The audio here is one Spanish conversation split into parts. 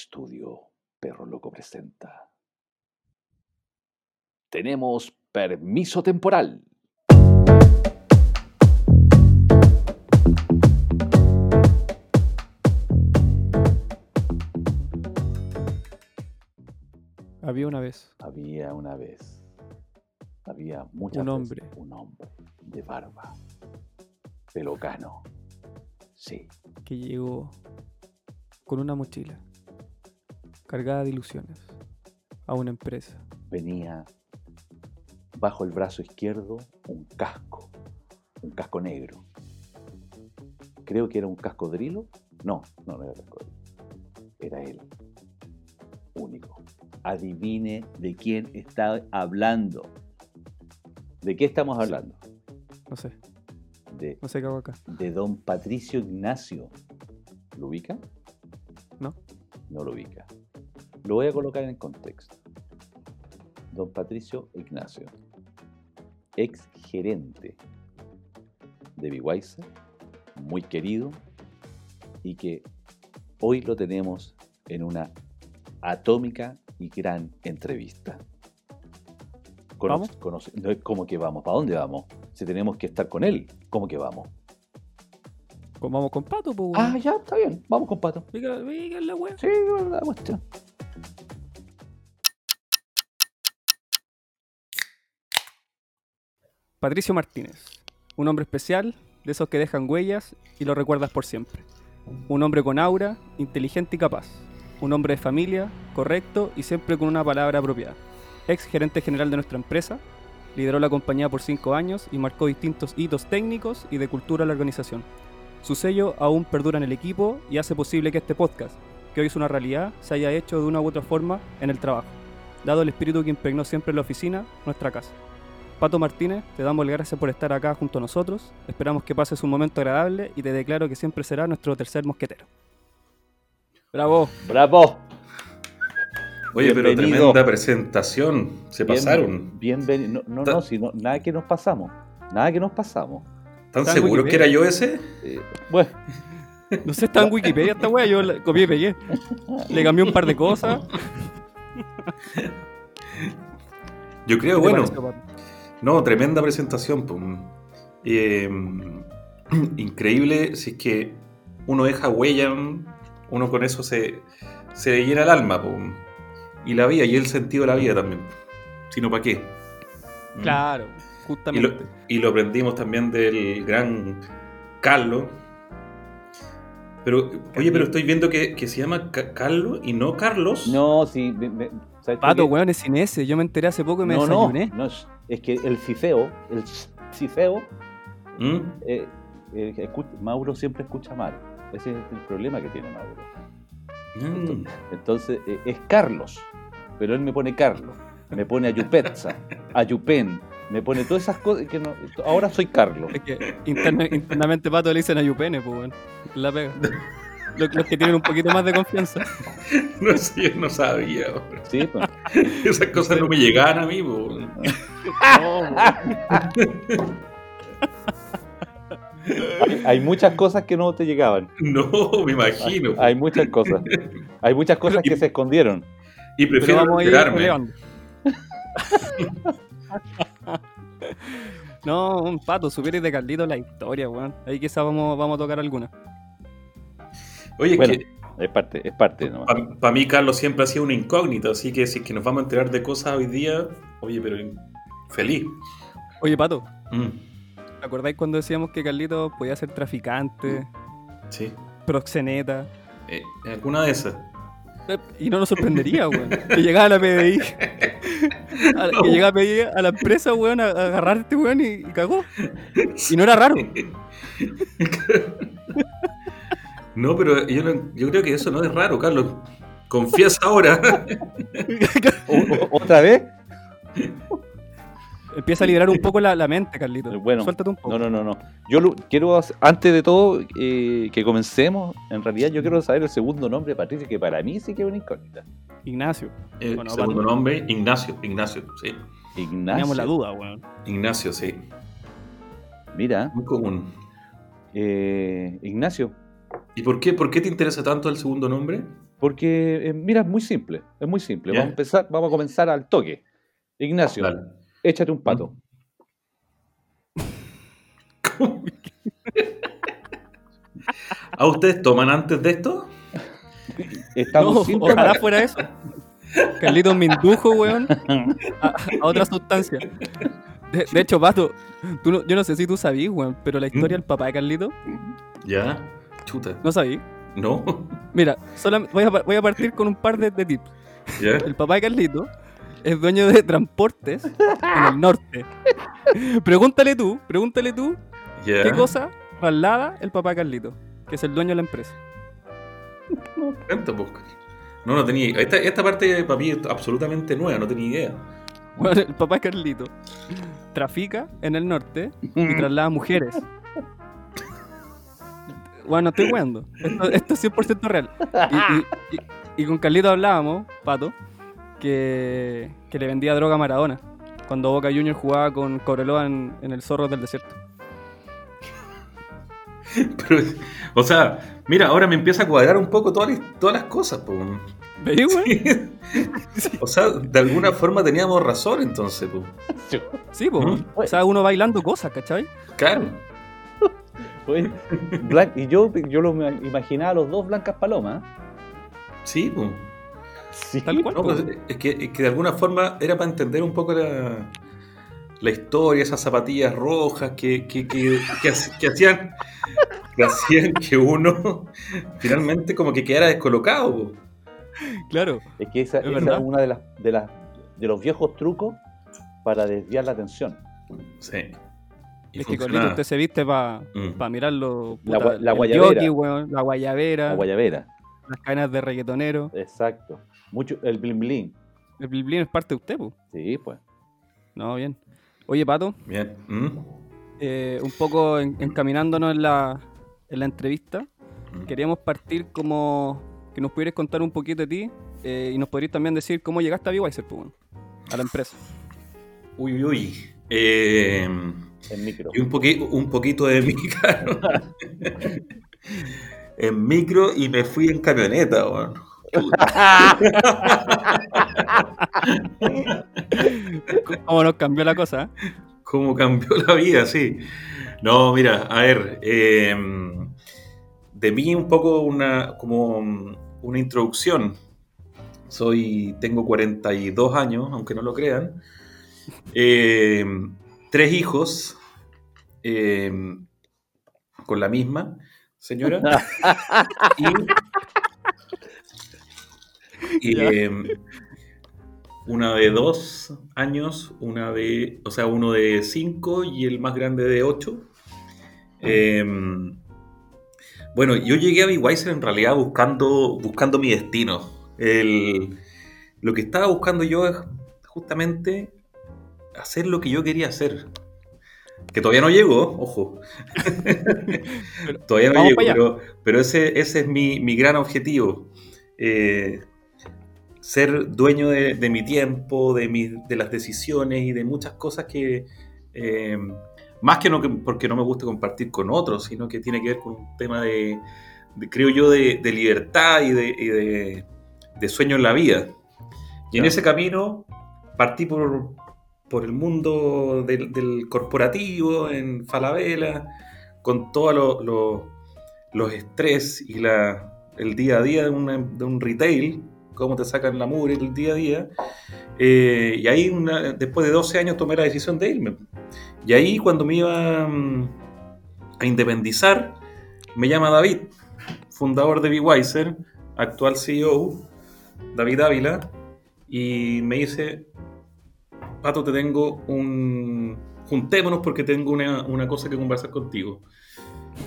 Estudio Perro Loco presenta. Tenemos permiso temporal. Había una vez Había una vez. Había muchas Un veces hombre. Un hombre de barba. Pelocano. Sí. que llegó con una mochila cargada de ilusiones a una empresa. venía bajo el brazo izquierdo un casco, un casco negro. Creo que era un cascodrilo. No, no, no era cascodrilo. Era él. Único. Adivine de quién está hablando. ¿De qué estamos hablando? No sé, De, no sé qué hago acá. de don Patricio Ignacio. ¿Lo ubica? ¿No? No lo ubica. Lo voy a colocar en contexto. Don Patricio Ignacio, ex gerente de Beweiser, muy querido, y que hoy lo tenemos en una atómica y gran entrevista. Cono- ¿Vamos? conoce- no es como que vamos, ¿para dónde vamos? Si tenemos que estar con él, ¿cómo que vamos? Pues vamos con pato, pues. Ah, ya, está bien, vamos con Pato. La wea. Sí, la cuestión. Patricio Martínez, un hombre especial, de esos que dejan huellas y lo recuerdas por siempre. Un hombre con aura, inteligente y capaz. Un hombre de familia, correcto y siempre con una palabra apropiada. Ex gerente general de nuestra empresa, lideró la compañía por cinco años y marcó distintos hitos técnicos y de cultura a la organización. Su sello aún perdura en el equipo y hace posible que este podcast, que hoy es una realidad, se haya hecho de una u otra forma en el trabajo, dado el espíritu que impregnó siempre la oficina, nuestra casa. Pato Martínez, te damos las gracias por estar acá junto a nosotros. Esperamos que pases un momento agradable y te declaro que siempre será nuestro tercer mosquetero. ¡Bravo! ¡Bravo! Oye, pero tremenda presentación. Se Bien- pasaron. Bienvenido. No, no, no, nada que nos pasamos. Nada que nos pasamos. ¿Están seguros que era yo ese? Eh, bueno, No sé, está en Wikipedia esta wea, yo la copié y pegué. Le cambié un par de cosas. Yo creo, ¿Qué te bueno. No, tremenda presentación. pues. Eh, increíble si es que uno deja huella, uno con eso se, se le llena el alma. pues. Y la vida, y el sentido de la vida también. Si no, ¿para qué? Claro, Y lo, justamente. y lo aprendimos también del gran Carlos. Pero, oye, pero estoy viendo que, que se llama Ca- Carlos y no Carlos. no, si. me- me- ¿sabes por Pato, weón, es sin ese. Yo me enteré hace poco y me no, no, desayuné. no, es que el cifeo, el cifeo, ¿Mm? eh, eh, Mauro siempre escucha mal. Ese es el problema que tiene Mauro. Mm. Entonces, eh, es Carlos, pero él me pone Carlos, me pone Ayupetza, Ayupen, me pone todas esas cosas que no. Ahora soy Carlos. Es que interna- internamente Pato le dicen a Yupene, pues, weón. La pega. Los, los que tienen un poquito más de confianza. No sé, yo no sabía. bro. Sí, pues. Esas cosas no me llegaban a mí. Hay, hay muchas cosas que no te llegaban. No, me imagino. Hay muchas cosas. Hay muchas cosas que se escondieron. Y prefiero vamos enterarme. no, un pato, supieres de Carlito la historia, weón. Ahí quizás vamos, vamos a tocar alguna. Oye, Bueno, es es parte, es parte que para mí Carlos siempre ha sido una incógnita, así que si es que nos vamos a enterar de cosas hoy día, oye, pero feliz. Oye, pato, Mm, ¿te acordáis cuando decíamos que Carlito podía ser traficante, sí. proxeneta? Eh, ¿Alguna de esas? Y no nos sorprendería, weón. Que llegaba a la PDI. a que llegaba a PDI a la empresa, weón, a, a agarrar a este weón y, y cagó. Y no era raro. No, pero yo, no- yo creo que eso no es raro, Carlos. Confías ahora. ¿Otra vez? Empieza a liberar un poco la, la mente, Carlito. Bueno, Suéltate un poco. No, no, no, no. Yo lo- quiero, hacer- antes de todo, eh, que comencemos, en realidad yo quiero saber el segundo nombre de Patricia, que para mí sí que es una incógnita. Ignacio. El Bueno, segundo nombre, Ignacio. Ignacio, sí. Ignacio. Teníamos la duda, weón. Ignacio, sí. Mira, Muy común. eh, Ignacio, ¿Y por qué, por qué te interesa tanto el segundo nombre? Porque, eh, mira, es muy simple, es muy simple. Ya. Vamos, a empezar, vamos a comenzar al toque. Ignacio, Dale. Échate un pato. ¿A ustedes toman antes de esto? Estamos No, sin ojalá fuera eso. Carlitos me indujo, weón, a, a otra sustancia. De, de hecho, Pato, tú no- yo no sé si tú sabías, weón, pero la historia del papá de Carlito, Ya. Chuta. ¿no sabías? ¿No? Mira, a, voy a partir con un par de, de tips. ¿Ya? El papá de Carlito es dueño de transportes en el norte. Pregúntale tú, pregúntale tú qué cosa traslada el papá de Carlito, que es el dueño de la empresa. Cuenta, pues. No, no tenía. Esta, esta parte para mí es absolutamente nueva, no tenía idea. Bueno, el papá de Carlito trafica en el norte y traslada mujeres. Bueno, no estoy weando. Esto, esto es 100% real. Y, y- y- y con Carlito hablábamos, Pato, que, que le vendía droga a Maradona. Cuando Boca Junior jugaba con Cobreloa en, en el Zorro del Desierto. Pero, o sea, mira, ahora me empieza a cuadrar un poco todas las, todas las cosas, pues. ¿Veis? O sea, de alguna forma teníamos razón entonces, pues. Sí, po. ¿Mm? O sea, uno bailando cosas, ¿cachai? Claro. Oye, Blan- y yo, yo lo me imaginaba a los dos blancas palomas. Sí, pues. Sí. Tal cual. No, po. pues, es, que, es que de alguna forma era para entender un poco la, la historia, esas zapatillas rojas que, que, que, que hac- que hacían, que hacían que uno finalmente como que quedara descolocado. po. Claro. Es que esa, Es esa es una de las, de las de los viejos trucos para desviar la atención. Sí. Y Es que Carlito funcionaba. usted se viste para Mm. mirarlo. La puta, guayabera. weón, la guayabera, La guayabera. las cadenas de reggaetonero. Exacto. Mucho, el bling bling. El blin es parte de usted, po. Sí, pues. No, bien. Oye, Pato, Bien. ¿Mm? eh, un poco en- encaminándonos en la, en la entrevista, Mm. queríamos partir como que nos pudieras contar un poquito de ti eh, y nos podrías también decir cómo llegaste a weón, a la empresa. Uy, uy, uy. Eh, En micro. y un, poqui- un poquito de mí, claro. en micro y me fui en camioneta, weón. ¿Cómo nos cambió la cosa? cómo cambió la vida, sí. No, mira, a ver, eh, de mí un poco una, como una introducción. Soy, tengo 42 años, aunque no lo crean. Eh, tres hijos eh, con la misma señora. y, y, eh, una de dos años, una de, o sea, uno de cinco y el más grande de ocho. Eh, bueno, yo llegué a Weiser en realidad buscando, buscando mi destino. El- lo que estaba buscando yo es justamente hacer lo que yo quería hacer. Que todavía no llegó, ojo. Pero todavía no pero, pero ese, ese es mi, mi gran objetivo. Eh, ser dueño de, de mi tiempo, de, mi- de las decisiones y de muchas cosas que, eh, más que no que- porque no me gusta compartir con otros, sino que tiene que ver con un tema de, de, creo yo, de, de libertad y, de, y de- sueño en la vida. Y en ese camino partí por, por el mundo del, del corporativo en Falabella, con todos lo- lo- los estrés y la, el día a día de, una- de un retail, cómo te sacan la mugre el día a día. Eh, y ahí, después de 12 años, tomé la decisión de irme. Y ahí, cuando me iba mm, a independizar, me llama David, fundador de BeWiser, actual CEO, David Ávila, y me dice, Pato, te tengo un... Juntémonos porque tengo una, una cosa que conversar contigo.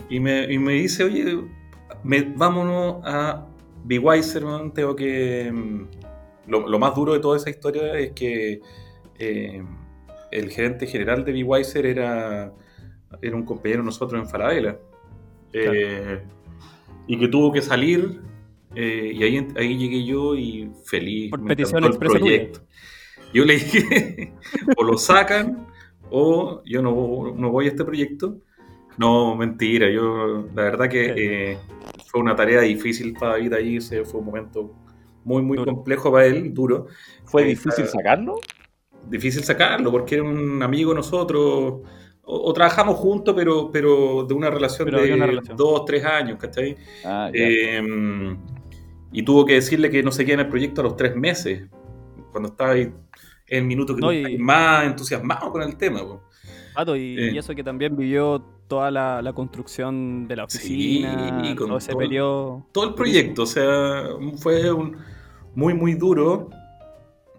Y me, y me dice, oye, vámonos a Be Wiser, man, tengo que... mm, Lo, lo más duro de toda esa historia es que eh, el gerente general de Be Wiser era, era un compañero de nosotros en Falabella. Eh, y que tuvo que salir eh, y ahí, ahí llegué yo y feliz. Por petición el tuya. proyecto. Yo le dije, o lo sacan o yo no, no voy a este proyecto. No, mentira. Yo, la verdad que eh, fue una tarea difícil para David allí. Ese fue un momento muy, muy Duro. complejo para él, duro. ¿Fue Eh, difícil sacarlo? Difícil sacarlo porque era un amigo de nosotros. O, o trabajamos juntos, pero, pero de una relación Pero de una relación. dos, tres años, ¿cachai? Ah. Eh, y tuvo que decirle que no seguía en el proyecto a los tres meses, cuando estaba ahí en el minuto que No, y- más entusiasmado con el tema. Pato, y, Eh. y eso que también vivió toda la, la construcción de la Sí, oficina, con todo ese todo el- periodo. Todo el proyecto, o sea, fue un, muy, muy duro.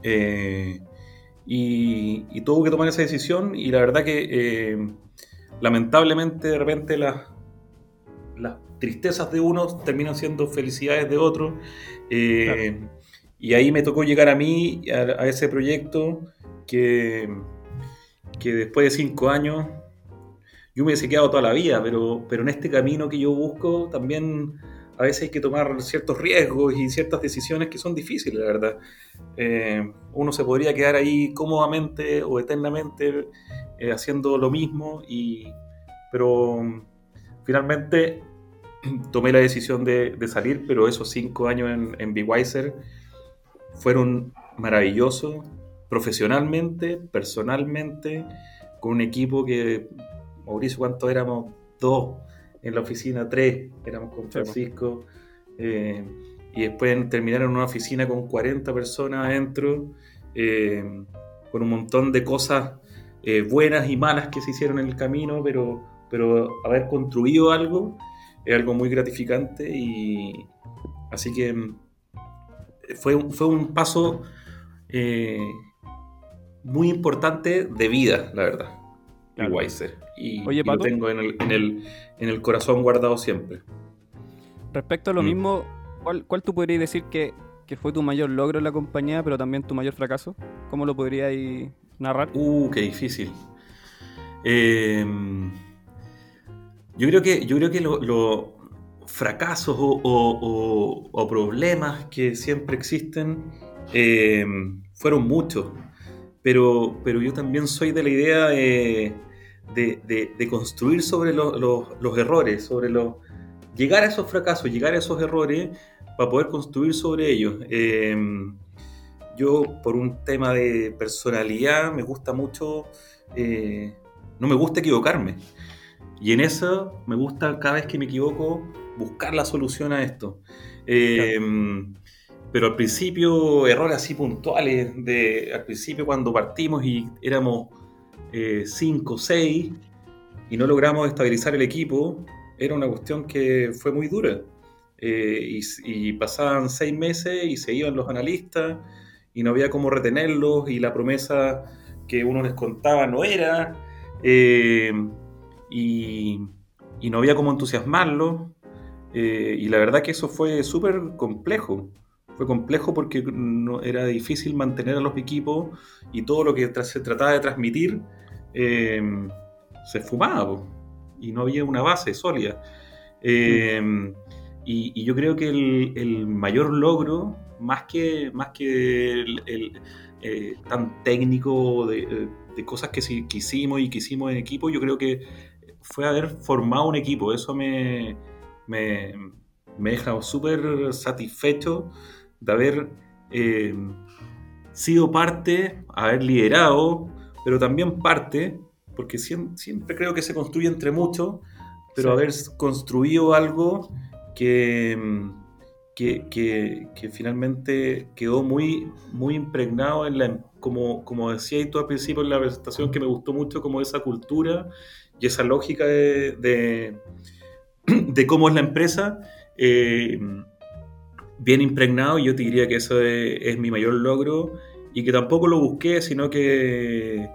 eh, y, y tuvo que tomar esa decisión y la verdad que eh, lamentablemente de repente las, las tristezas de unos terminan siendo felicidades de otros. eh, Y ahí me tocó llegar a mí, a, a ese proyecto que, que después de cinco años yo me hubiese quedado toda la vida, pero, pero en este camino que yo busco también a veces hay que tomar ciertos riesgos y ciertas decisiones que son difíciles, la verdad. Eh, uno se podría quedar ahí cómodamente o eternamente eh, haciendo lo mismo, y, pero mm, finalmente tomé la decisión de, salir, pero esos cinco años en, en Wiser fueron maravillosos, profesionalmente, personalmente, con un equipo que, Mauricio, ¿cuántos éramos? Dos en la oficina, tres, éramos con Francisco, eh, y después terminar en una oficina con 40 personas adentro, eh, con un montón de cosas eh, buenas y malas que se hicieron en el camino, pero, pero haber construido algo es algo muy gratificante y así que mm, fue, un- fue un paso eh, muy importante de vida, la verdad, Claro. Weiser. Y, Oye, y lo tengo en el, en, el, en el corazón guardado siempre. Respecto a lo Mm. mismo, ¿cuál, cuál tú podrías decir que, que fue tu mayor logro en la compañía, pero también tu mayor fracaso? ¿Cómo lo podrías narrar? Uh, qué difícil. Eh, yo creo que, yo creo que los lo fracasos o, o- o- o problemas que siempre existen eh, fueron muchos. Pero, pero yo también soy de la idea de, de- construir sobre lo- lo- los errores, sobre los. llegar a esos fracasos, llegar a esos errores para poder construir sobre ellos. Eh, yo, por un tema de personalidad, me gusta mucho, eh, no me gusta equivocarme. Y en eso me gusta cada vez que me equivoco buscar la solución a esto. Eh, Pero al principio, errores así puntuales, al principio cuando partimos y éramos 5 o 6 y no logramos estabilizar el equipo, era una cuestión que fue muy dura. Eh, y, pasaban seis meses y se iban los analistas y no había cómo retenerlos y la promesa que uno les contaba no era eh, y, no había cómo entusiasmarlos eh, y la verdad que eso fue súper complejo fue complejo porque era difícil mantener a los equipos y todo lo que se trataba de transmitir eh, se fumaba y no había una base sólida eh, y, yo creo que el, mayor logro más que, más que eh, tan técnico de, de cosas que, que, hicimos y que hicimos en equipo, yo creo que fue haber formado un equipo. Eso me, me, me deja súper satisfecho de haber eh, sido parte, haber liderado, pero también parte, porque siempre, siempre creo que se construye entre muchos, pero sí. haber construido algo que, que, que, que, finalmente quedó muy, muy impregnado en la, como, como decía tú al principio en la presentación, que me gustó mucho como esa cultura y esa lógica de, de, de cómo es la empresa, eh, bien impregnado, y yo te diría que eso es, es, mi mayor logro, y que tampoco lo busqué, sino que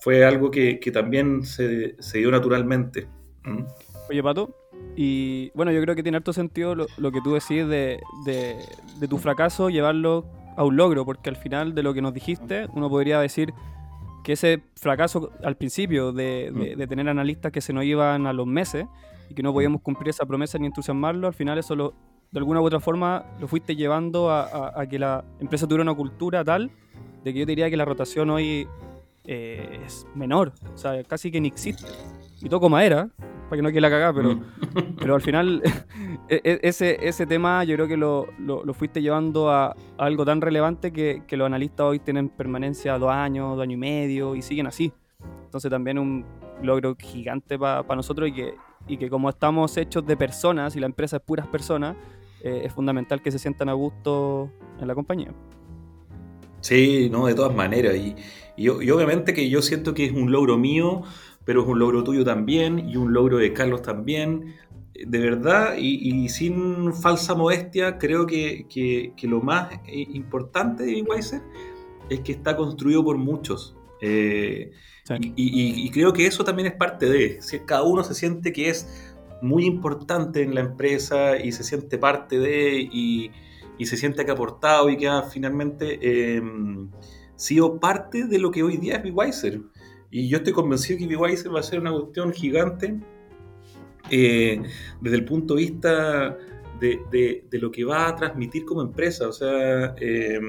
fue algo que, que también se, se, dio naturalmente. ¿Mm? Oye, Pato, y bueno, yo creo que tiene harto sentido lo, lo que tú decís de, de, de, tu fracaso, llevarlo a un logro, porque al final de lo que nos dijiste, uno podría decir que ese fracaso al principio de, de, de tener analistas que se nos iban a los meses y que no podíamos cumplir esa promesa ni entusiasmarlo, al final eso lo, de alguna u otra forma lo fuiste llevando a, a, a, que la empresa tuviera una cultura tal de que yo diría que la rotación hoy eh, es menor, o sea, casi que ni existe. Y toco madera, para que no quede la cagada, pero, Mm. pero al final e- e- ese, ese tema yo creo que lo, lo- lo fuiste llevando a, a algo tan relevante que, que los analistas hoy tienen permanencia dos años, dos años y medio y siguen así. Entonces también un logro gigante para nosotros y que, y que como estamos hechos de personas y la empresa es puras personas, eh, es fundamental que se sientan a gusto en la compañía. Sí, no, de todas maneras. Y, y, y obviamente que yo siento que es un logro mío, pero es un logro tuyo también y un logro de Carlos también. De verdad, y, y sin falsa modestia, creo que, que- que lo más eh, importante de Weiser es que está construido por muchos. Eh, Sí. y, y- y creo que eso también es parte de, si cada uno se siente que es muy importante en la empresa y se siente parte de y, y se siente que ha aportado y que ha finalmente eh, sido parte de lo que hoy día es BeWiser. Y yo estoy convencido que BeWiser va a ser una cuestión gigante eh, desde el punto de vista de, de- lo que va a transmitir como empresa. O sea, eh,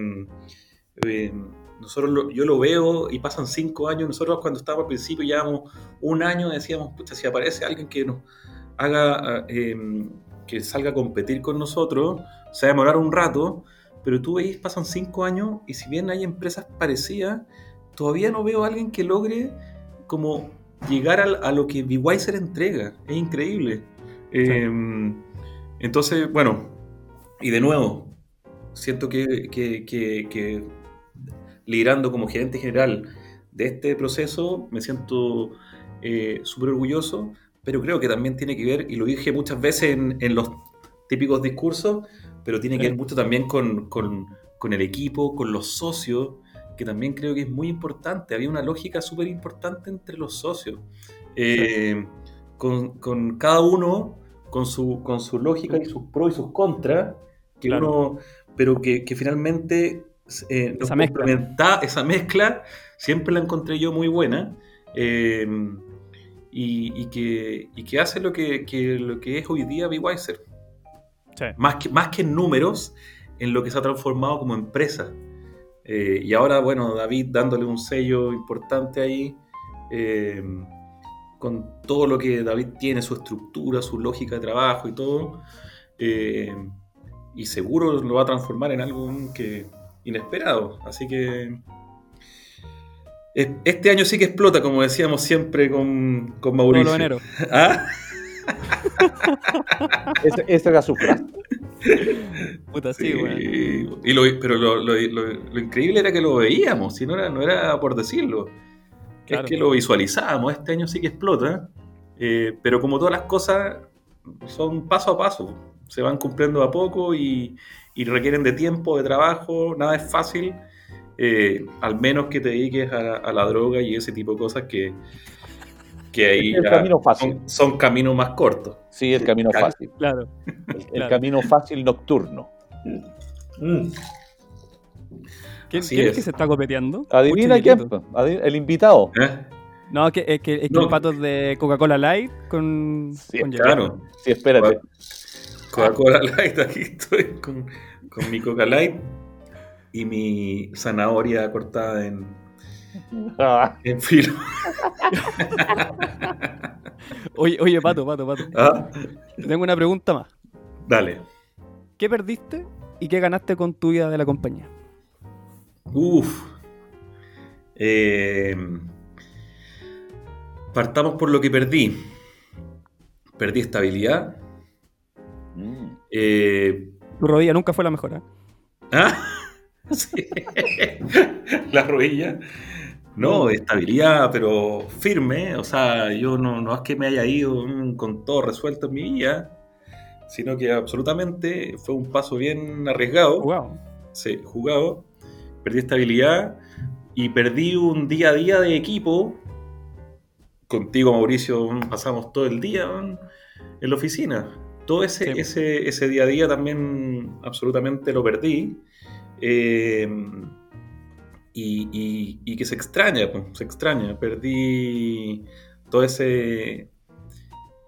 eh, nosotros lo- yo lo veo y pasan cinco años. Nosotros cuando estábamos al principio, llevamos un año, decíamos, pucha, si aparece alguien que nos haga, eh, que salga a competir con nosotros, se va a demorar un rato, pero tú veis, pasan cinco años y si bien hay empresas parecidas, todavía no veo a alguien que logre como llegar al- a, lo que BeWiser entrega. Es increíble. Eh, entonces, bueno, y de nuevo, siento que, que- que- que liderando como gerente general de este proceso, me siento eh, súper orgulloso, pero creo que también tiene que ver, y lo dije muchas veces en, en los típicos discursos, pero tiene que ver mucho también con, con- con el equipo, con los socios, que también creo que es muy importante. Había una lógica súper importante entre los socios, Eh, con, con cada uno con su, con su lógica y sus pros y sus contras, que Claro. uno, pero que, que finalmente eh, nos Esa mezcla. complementa- esa mezcla siempre la encontré yo muy buena. eh, y, y que, y que hace lo que, que lo que es hoy día BeWiser. Sí. Más que, más que en números, en lo que se ha transformado como empresa. Eh, y ahora, bueno, David dándole un sello importante ahí, eh, con todo lo que David tiene, su estructura, su lógica de trabajo y todo. eh, y seguro lo va a transformar en algo que inesperado. Así que este año sí que explota, como decíamos siempre con, con Mauricio. los enero. ¿Ah? Esa era su frase. Puta, sí, Sí, y lo- pero lo, lo- lo- lo increíble era que lo veíamos, si no era, no era por decirlo. Claro. Es que lo visualizábamos, este año sí que explota, eh, pero como todas las cosas son paso a paso, se van cumpliendo a poco y, y requieren de tiempo, de trabajo, nada es fácil, eh, al menos que te dediques a, a la droga y ese tipo de cosas que, que ahí Es el ya camino fácil. son, son caminos más cortos. Sí, el camino Claro. fácil. Claro. El, el Claro. camino fácil nocturno. Mm. ¿Quién, es es. que se está copeteando? Adivina quién, el invitado. ¿Eh? No, que, es que, es que No. el pato es de Coca-Cola Light con, Sí, con. Claro. Sí, espérate. Coca-Cola Light, aquí estoy con, con mi Coca Light y mi zanahoria cortada en, Ah, en filo. Oye, oye, pato, pato, pato. Ah, Tengo una pregunta más. Dale. ¿Qué perdiste y qué ganaste con tu vida de la compañía? Uf. Eh, partamos por lo que perdí. Perdí estabilidad. mm. Eh, Tu rodilla nunca fue la mejor, ¿eh? ¿Ah? Sí. La rodilla. No, estabilidad, pero firme. O sea, yo no, no es que me haya ido mm, con todo resuelto en mi vida, sino que absolutamente fue un paso bien arriesgado. Jugado. Sí, jugado. Perdí estabilidad y perdí un día a día de equipo. Contigo, Mauricio, mm, pasamos todo el día mm, en la oficina. Todo ese, Sí. ese, ese día a día también absolutamente lo perdí. Eh, y, y- y que se extraña, pues, se extraña. Perdí todo ese,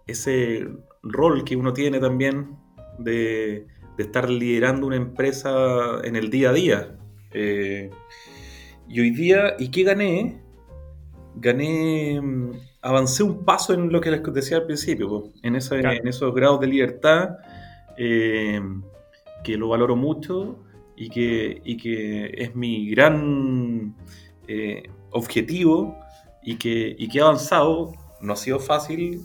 ese rol que uno tiene también de, de estar liderando una empresa en el día a día. Eh, y hoy día, ¿y qué gané? Gané mm, avancé un paso en lo que les decía al principio, po, en, esa- Claro. en esos grados de libertad eh, que lo valoro mucho y que, y que es mi gran eh, objetivo y que, y que he avanzado. No ha sido fácil,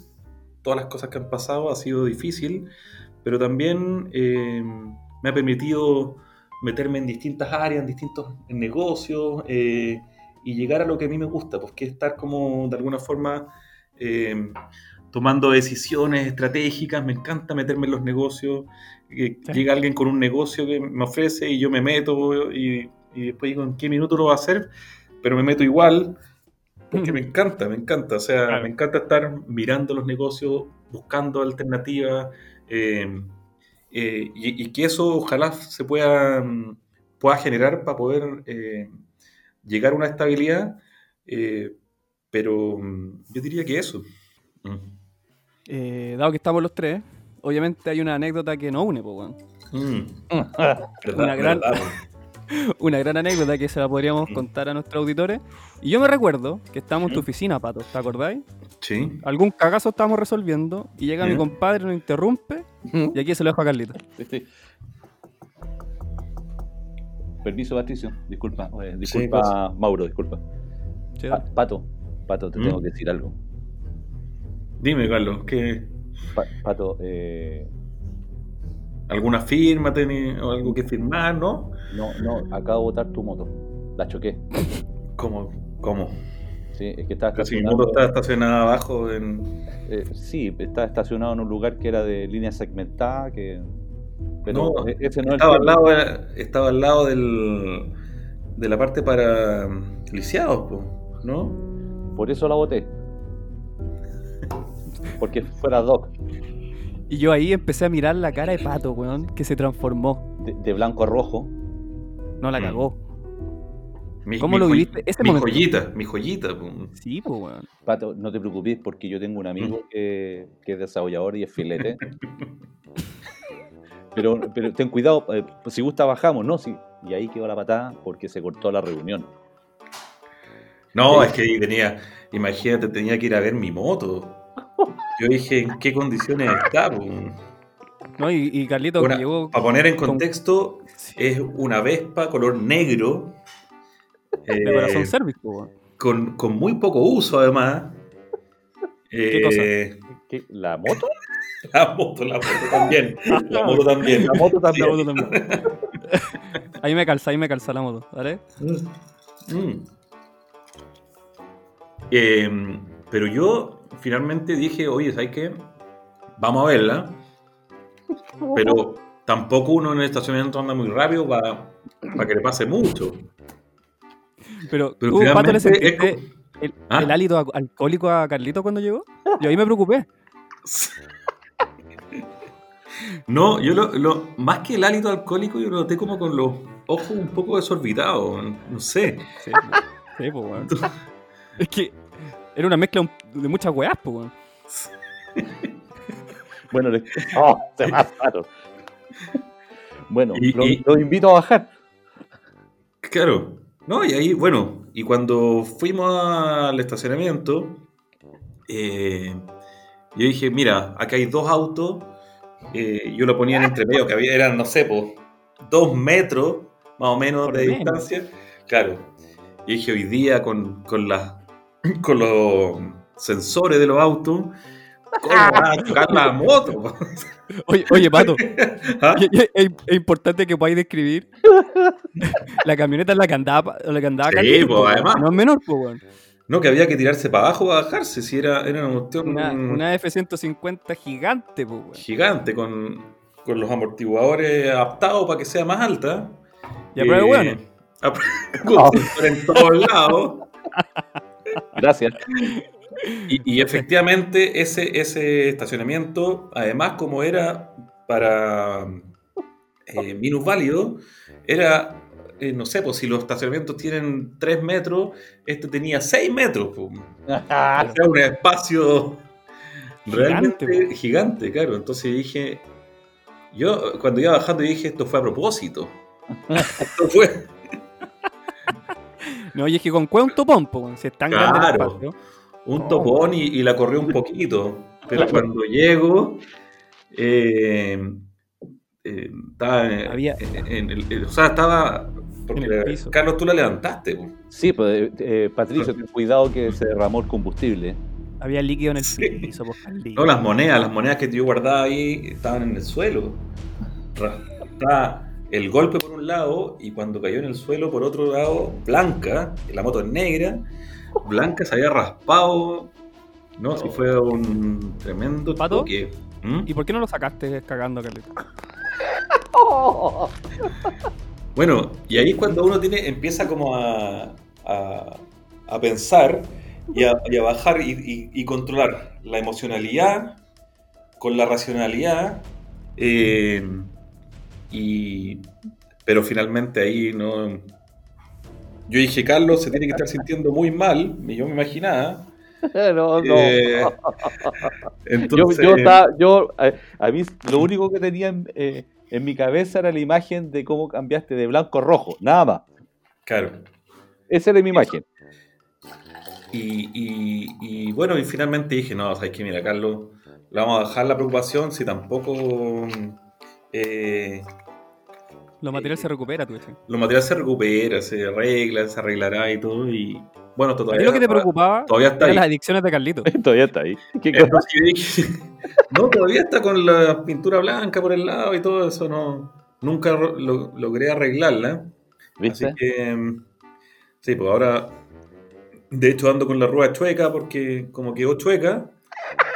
todas las cosas que han pasado ha sido difícil, pero también eh, me ha permitido meterme en distintas áreas, en distintos negocios eh, y llegar a lo que a mí me gusta, pues que es estar como de alguna forma tomando decisiones estratégicas, me encanta meterme en los negocios, Sí. llega alguien con un negocio que me ofrece y yo me meto y, y después digo en qué minuto lo va a hacer, pero me meto igual. Porque me encanta, me encanta. O sea, Claro. me encanta estar mirando los negocios, buscando alternativas, eh, eh, y, y que eso ojalá se pueda, pueda generar para poder eh, llegar a una estabilidad. eh, pero yo diría que eso. Mm. Dado que estamos los tres, obviamente hay una anécdota que nos une, pues, weón. Mm. Una gran-. Una gran anécdota que se la podríamos Mm. contar a nuestros auditores. Y yo me recuerdo que estábamos en tu Mm. oficina, Pato, ¿te acordáis? Sí. Algún cagazo estábamos resolviendo y llega mi compadre, nos interrumpe y aquí se lo dejo a Carlito. Este- Permiso, Patricio. Disculpa. eh, Sí, disculpa, pasa. Mauro, disculpa. ¿sí? Pa- Pato, Pato, te ¿Mm? tengo que decir algo. Dime, Carlos, ¿qué, Pa- Pato, eh, ¿alguna firma tenés, o algo que firmar, no? no, no, acabo de botar tu moto. La choqué. ¿Cómo? ¿Cómo? Sí, es que estaba estacionado. moto está estacionada abajo en... eh, sí, estaba estacionado en un lugar que era de línea segmentada, que. Pero No, e- ese no es Estaba el al lado, de- estaba al lado del, de la parte para mm, lisiados, ¿no? Por eso la boté. Porque fuera Doc, Y yo ahí empecé a mirar la cara de Pato, weón, que se transformó. de, de blanco a rojo. No la Mm. cagó. Mi- ¿Cómo mi lo viviste ese mi momento? joyita, mi joyita. Sí, pues, weón. Pato, no te preocupes porque yo tengo un amigo que, que es desarrollador y es filete. Pero, pero ten cuidado, eh, pues si gusta bajamos, ¿no? Sí. Y ahí quedó la patada porque se cortó la reunión. No, es que ahí tenía, imagínate, tenía que ir a ver mi moto. Yo dije, ¿en qué condiciones está? No, y, y Carlito Una- que llegó. Para poner en con- contexto, Sí, es una Vespa color negro. de eh, corazón service, con, con muy poco uso además. ¿Qué cosa? Eh, ¿Qué? ¿La moto? La moto, la moto también. La moto también. La moto La también. moto también. ahí me calza, ahí me calza la moto, ¿vale? Mm. Eh, pero yo finalmente dije, oye, ¿sabes qué? Vamos a verla. Pero tampoco uno en el estacionamiento anda muy rápido para que le pase mucho. Pero, Pero ¿tú, Pato, le es sentiste el, ¿Ah? el hálito al- alcohólico a Carlito cuando llegó? Yo ahí me preocupé. No, yo lo, lo- más que el hálito alcohólico, yo lo noté como con los ojos un poco desorbitados, no sé. Sí, sí pues, weón. Es que era una mezcla de muchas weas, pues, weón. Bueno, le- oh, se pasaron. Bueno, Y- lo, y- lo invito a bajar. Claro. No, y ahí, bueno, y cuando fuimos al estacionamiento, eh, yo dije, mira, acá hay dos autos, eh, yo lo ponía en entre medio, que había, eran, no sé, pues, dos metros más o menos Por de menos. distancia. Claro. Y dije, hoy día con, con, la- con los sensores de los autos, ¿cómo va a chocar la moto? Oye, oye, Pato, ¿Ah? es, es importante que podáis describir la camioneta en la que andaba, la que andaba Sí, pues, además. No es menor, pues, weón. No, que había que tirarse para abajo para bajarse, si era, era una cuestión... Una, una F-150 gigante, pues, weón. gigante con, con los amortiguadores adaptados para que sea más alta. Y a prueba Eh, bueno. a prueba- con en todos lados. Gracias. Y, y efectivamente ese, ese estacionamiento, además como era para eh, minusválido, era, eh, no sé, pues si los estacionamientos tienen 3 metros, este tenía 6 metros. pues. Sea, un espacio realmente Gigante, gigante, claro. Entonces dije, yo cuando iba bajando dije, esto fue a propósito. esto fue, No, y es que con cuál un topón, pues, weón. Si es tan grande el espacio. un topón y, y la corrió un poquito. Pero cuando llego, eh, eh, estaba en, Había- en o sea, estaba. Porque En el piso. Carlos, tú la levantaste. po. Sí, pues, eh, Patricio, ten cuidado que se derramó el combustible. Había líquido en el Sí. piso, por Carlito. No, las monedas, las monedas que yo guardaba ahí estaban en el suelo. Estaba el golpe por un lado y cuando cayó en el suelo por otro lado, Blanca, la moto es negra, Blanca se había raspado. No, sí fue un tremendo ¿Pato? toque. ¿Mm? ¿Y por qué no lo sacaste cagando, Carlito? Bueno, y ahí es cuando uno tiene, empieza como a, a, a pensar y a, y a bajar y, y- y controlar la emocionalidad con la racionalidad. eh, y, pero finalmente ahí no... Yo dije, Carlos se tiene que estar sintiendo muy mal, y yo me imaginaba. no, no. Eh, yo, entonces, yo, estaba- yo, a, a mí lo único que tenía en, eh, en mi cabeza era la imagen de cómo cambiaste de blanco a rojo, nada más. claro. Esa era mi imagen. Y, y- y bueno, y finalmente dije, no, sabes que mira, Carlos, le vamos a dejar la preocupación si tampoco eh, Lo material se recupera, tú dices. los materiales se recupera, se arregla, se arreglará y todo. Y bueno, esto ¿A todavía, ti lo que te preocupaba todavía está eran ahí. las adicciones de Carlito? Todavía está ahí. ¿Qué cosa? Entonces yo dije, no, todavía está con la pintura blanca por el lado y todo eso, no, nunca lo- logré arreglarla. Así ¿Viste? que, mm, sí, pues ahora, de hecho ando con la rueda chueca porque como quedó chueca,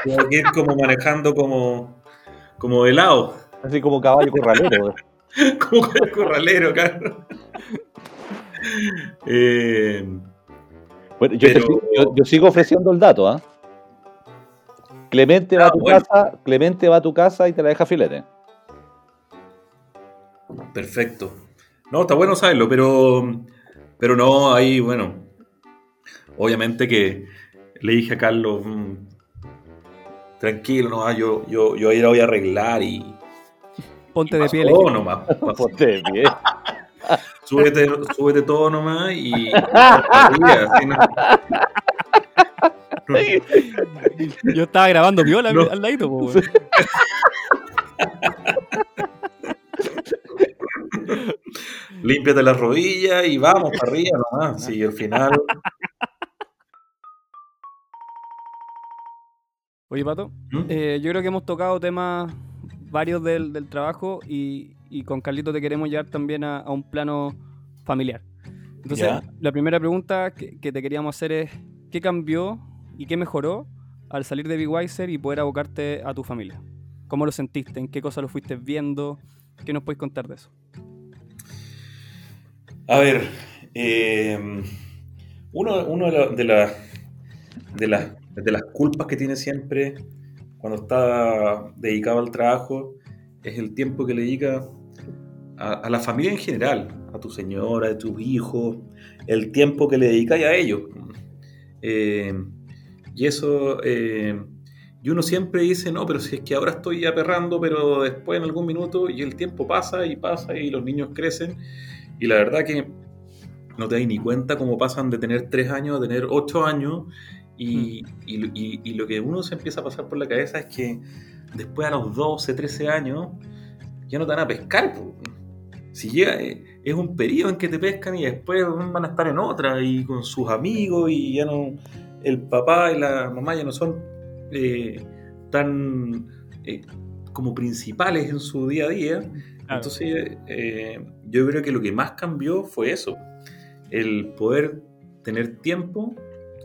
tengo que ir como manejando como, como de lado, Así como caballo corralero. como el corralero, claro. Eh, Bueno, yo, Pero- sigo- yo- yo sigo ofreciendo el dato, ¿ah? Clemente va Ah, a tu bueno. casa, Clemente va a tu casa y te la deja filete. perfecto. No, está bueno saberlo, pero, pero no, ahí, bueno, obviamente que le dije a Carlos, mm, tranquilo, no, yo, yo, yo ahí la voy a arreglar y... Ponte de pie. todo nomás. Ponte de pie. Súbete, súbete todo nomás y. Yo estaba grabando viola No. al ladito, po. Límpiate las rodillas y vamos para arriba nomás. Sí, al final. Oye, Pato, ¿Mm? eh, yo creo que hemos tocado temas varios del, del trabajo y, y con Carlito te queremos llevar también a, a un plano familiar. Entonces, Ya. la primera pregunta que, que te queríamos hacer es, ¿qué cambió y qué mejoró al salir de Big Wiser y poder abocarte a tu familia? ¿Cómo lo sentiste? ¿En qué cosas lo fuiste viendo? ¿Qué nos puedes contar de eso? A ver. eh, uno uno de, la- de, la- de las, de las culpas que tiene siempre cuando está dedicado al trabajo es el tiempo que le dedica a, la familia en general, a tu señora, a tus hijos, el tiempo que le dedicas a ellos. Eh, y eso, eh, y uno siempre dice, no, pero si es que ahora estoy aperrando, pero después en algún minuto, y el tiempo pasa y pasa y los niños crecen, y la verdad que no te das ni cuenta cómo pasan de tener 3 años a tener 8 años, y, y- y- y lo que uno se empieza a pasar por la cabeza es que después a los 12, 13 años, ya no te van a pescar. po. Si llega, eh, es un periodo en que te pescan y después van a estar en otra y con sus amigos y ya no, el papá y la mamá ya no son eh, tan eh, como principales en su día a día. Entonces eh, yo creo que lo que más cambió fue eso, el poder tener tiempo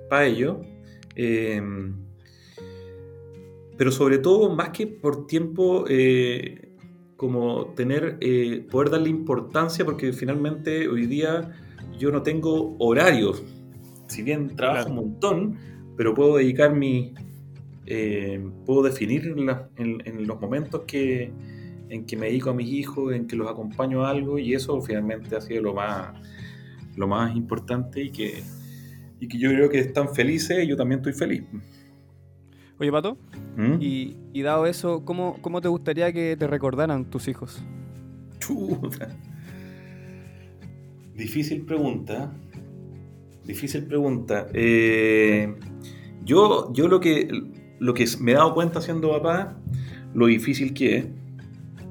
para ello. Eh, pero sobre todo, más que por tiempo, eh, como tener, eh, poder darle importancia, porque finalmente hoy día yo no tengo horarios. Si bien trabajo Claro. un montón, pero puedo dedicar mi. eh, puedo definir en, la- en- en los momentos que, en que me dedico a mis hijos, en que los acompaño a algo, y eso finalmente ha sido lo más, lo más importante y que, y que yo creo que están felices, yo también estoy feliz. Oye, Pato, ¿Mm? y, y dado eso, ¿cómo, ¿cómo te gustaría que te recordaran tus hijos? Chuta. Difícil pregunta. Difícil pregunta. Eh, Yo, yo lo, que, lo que me he dado cuenta siendo papá, lo difícil que es.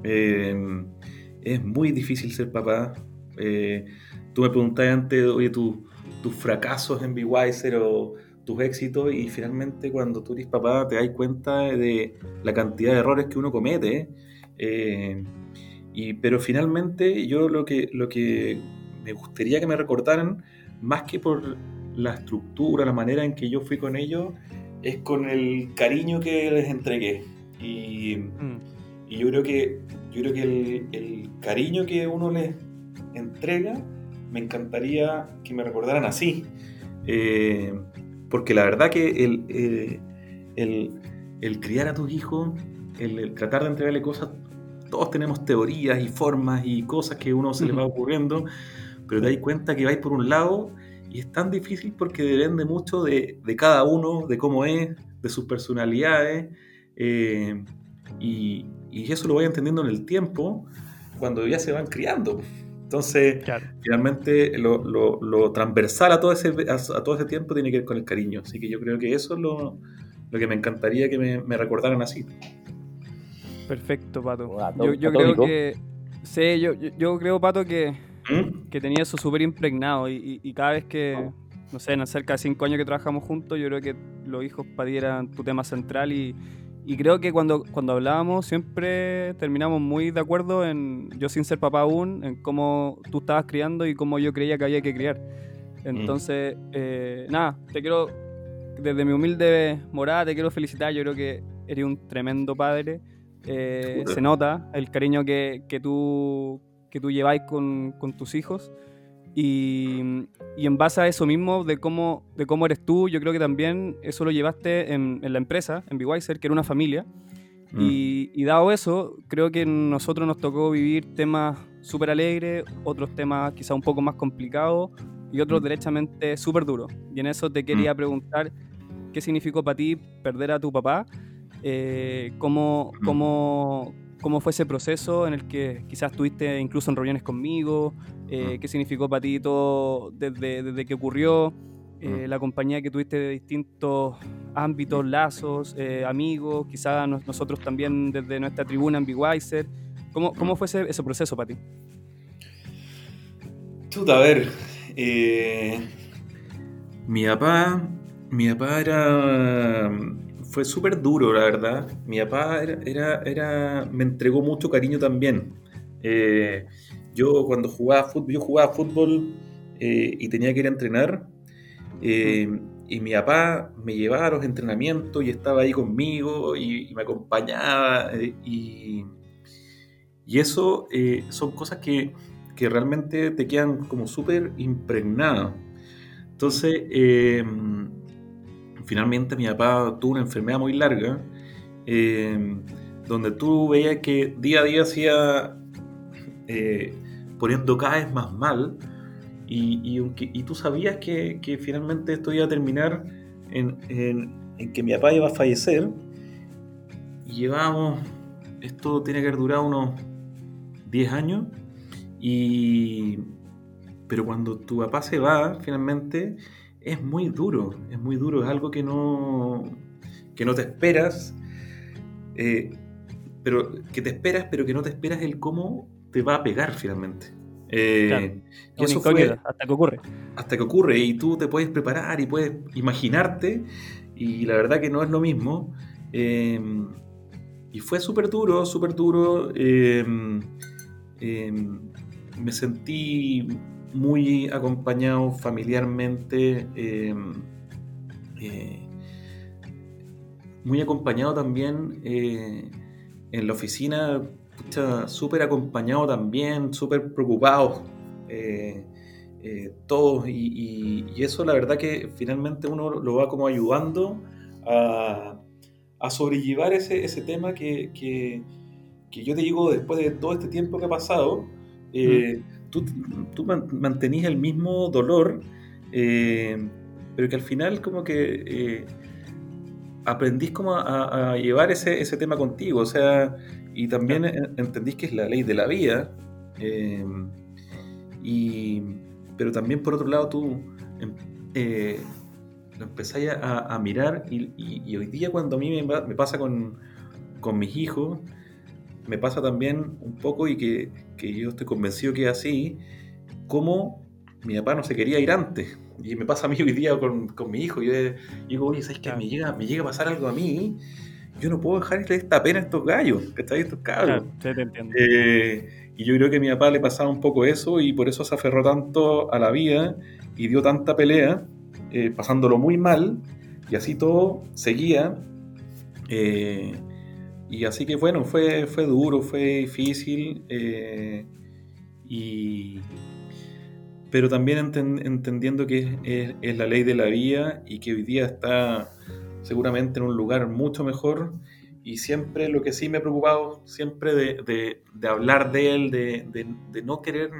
Eh, es muy difícil ser papá. Eh, tú me preguntabas antes, oye, tus fracasos en Wiser o tus éxitos, y finalmente cuando tú eres papá te das cuenta de la cantidad de errores que uno comete. Eh, y, pero finalmente yo lo que, lo que me gustaría que me recordaran, más que por la estructura, la manera en que yo fui con ellos, es con el cariño que les entregué. Y, mm. y yo creo que, yo creo que el, el, cariño que uno les entrega, me encantaría que me recordaran así. Eh, porque la verdad que el, eh, el, el, criar a tus hijos, el, tratar de entregarle cosas, todos tenemos teorías y formas y cosas que a uno se le va ocurriendo, pero te das cuenta que vais por un lado y es tan difícil porque depende mucho de, de cada uno, de cómo es, de sus personalidades. Eh, y, y, eso lo voy entendiendo en el tiempo cuando ya se van criando. Entonces, finalmente lo, lo, lo, transversal a todo, ese, a, todo ese tiempo tiene que ver con el cariño. Así que yo creo que eso es lo, lo que me encantaría que me, me, recordaran así. Perfecto, Pato. yo, yo creo que... Sí, yo, yo, creo, Pato, que, ¿Mm? que tenía eso súper impregnado y, y, cada vez que, no sé, en cerca de cinco años que trabajamos juntos, yo creo que los hijos para ti eran tu tema central y, y creo que cuando, cuando hablábamos siempre terminamos muy de acuerdo en, yo sin ser papá aún, en cómo tú estabas criando y cómo yo creía que había que criar. Entonces, eh, nada, te quiero, desde mi humilde morada, te quiero felicitar. Yo creo que eres un tremendo padre. Eh, se nota el cariño que, que, tú, que tú lleváis con, con tus hijos. Y, en base a eso mismo, de cómo, de cómo eres tú, yo creo que también eso lo llevaste en, la empresa, en BeWiser, que era una familia. Mm. Y, dado eso, creo que nosotros nos tocó vivir temas súper alegres, otros temas quizá un poco más complicados y otros mm. derechamente súper duros. Y en eso te quería mm. preguntar qué significó para ti perder a tu papá, eh, cómo, cómo, cómo fue ese proceso en el que quizás estuviste incluso en reuniones conmigo, eh, qué significó para ti todo desde, desde que ocurrió, eh, la compañía que tuviste de distintos ámbitos, lazos, eh, amigos, quizás nosotros también desde nuestra tribuna en Wiser. ¿Cómo, ¿Cómo fue ese, ese proceso para ti? Chuta, a ver, mi papá, mi papá era fue súper duro, la verdad. Mi papá era, era, me entregó mucho cariño también. Eh, yo cuando jugaba fútbol, yo jugaba fútbol eh, y tenía que ir a entrenar. Eh, y mi papá me llevaba a los entrenamientos y estaba ahí conmigo y, me acompañaba. y, y, eso son cosas que, que, realmente te quedan como súper impregnadas. Entonces, finalmente mi papá tuvo una enfermedad muy larga, eh, donde tú veías que día a día hacía eh, poniendo cada vez más mal, y, tú sabías que, finalmente esto iba a terminar en, que mi papá iba a fallecer, y llevábamos, esto tiene que haber durado unos 10 años, y, pero cuando tu papá se va, finalmente, es muy duro, es muy duro, es algo que no, que no te esperas, eh, pero que te esperas, pero que no te esperas el cómo te va a pegar finalmente. Eh, y eso fue, hasta que ocurre. Hasta que ocurre y tú te puedes preparar y puedes imaginarte y la verdad que no es lo mismo. Eh, y fue súper duro, súper duro. me sentí muy acompañado familiarmente, em, eh, muy acompañado también eh, en la oficina, súper acompañado también, súper preocupado eh, todos y, eso la verdad que finalmente uno lo va como ayudando a, sobrellevar ese, ese tema que, que, yo te digo después de todo este tiempo que ha pasado. Mm tú, tú mantenís el mismo dolor, eh, pero que al final como que eh, aprendís como a, llevar ese, ese, tema contigo, o sea, y también entendís que es la ley de la vida, eh, y, pero también por otro lado tú em, lo empezáis a, a mirar y, y- y hoy día cuando a mí me, me pasa con, con mis hijos, me pasa también un poco y que, que yo estoy convencido que es así, como mi papá no se quería ir antes. Y me pasa a mí hoy día con, con mi hijo. Yo digo, oye, ¿sabes qué? Me llega, me llega a pasar algo a mí. Yo no puedo dejarle esta pena a estos gallos, que están estos cabros. Claro, sí, te entiendo. Eh, y yo creo que a mi papá le pasaba un poco eso y por eso se aferró tanto a la vida y dio tanta pelea, eh, pasándolo muy mal, y así todo seguía. eh, y así que bueno, fue, fue duro, fue difícil, eh, y, pero también enten- entendiendo que es, es- es la ley de la vida y que hoy día está seguramente en un lugar mucho mejor y siempre lo que sí me ha preocupado, siempre de, de- de hablar de él, de, de- no querer,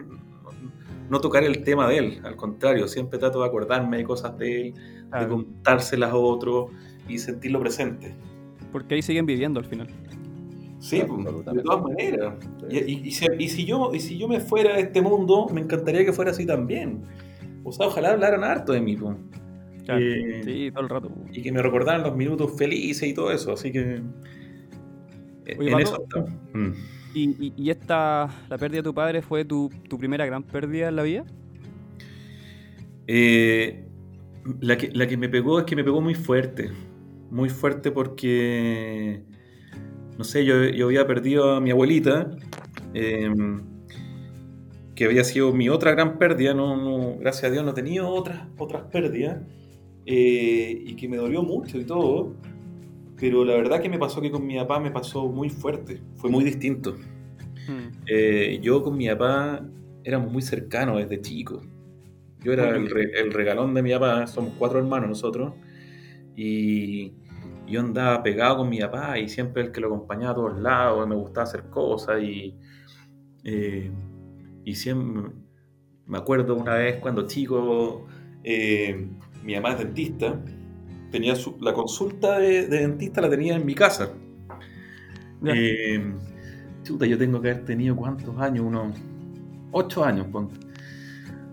no, tocar el tema de él, al contrario, siempre trato de acordarme de cosas de él, de contárselas a otros y sentirlo presente. Porque ahí siguen viviendo al final. Sí, pues, de todas maneras. Y, y- y si, y si yo, y si yo me fuera de este mundo, me encantaría que fuera así también. O sea, ojalá hablaran harto de mí. pues. Claro, Eh, Sí, todo el rato. y que me recordaran los minutos felices y todo eso. Así que. eh, Oye, en Pato, eso. Mm. ¿Y, y, y esta, la pérdida de tu padre fue tu, tu primera gran pérdida en la vida? Eh, la, que, la que me pegó es que me pegó muy fuerte. Muy fuerte porque. No sé, yo, yo había perdido a mi abuelita. eh, que había sido mi otra gran pérdida. No, no- gracias a Dios no tenido otras, otras pérdidas. eh, y que me dolió mucho y todo. Pero la verdad que me pasó que con mi papá me pasó muy fuerte. Fue muy distinto. Mm, Eh, yo con mi papá éramos muy cercanos desde chico. Yo era el, re- el regalón de mi papá, somos cuatro hermanos nosotros, y yo andaba pegado con mi papá y siempre el que lo acompañaba a todos lados, me gustaba hacer cosas y, eh, y siempre me acuerdo una vez cuando chico, eh, mi mamá es dentista, tenía su- la consulta de, de dentista la tenía en mi casa. Eh, chuta, yo tengo que haber tenido cuántos años, unos ocho años,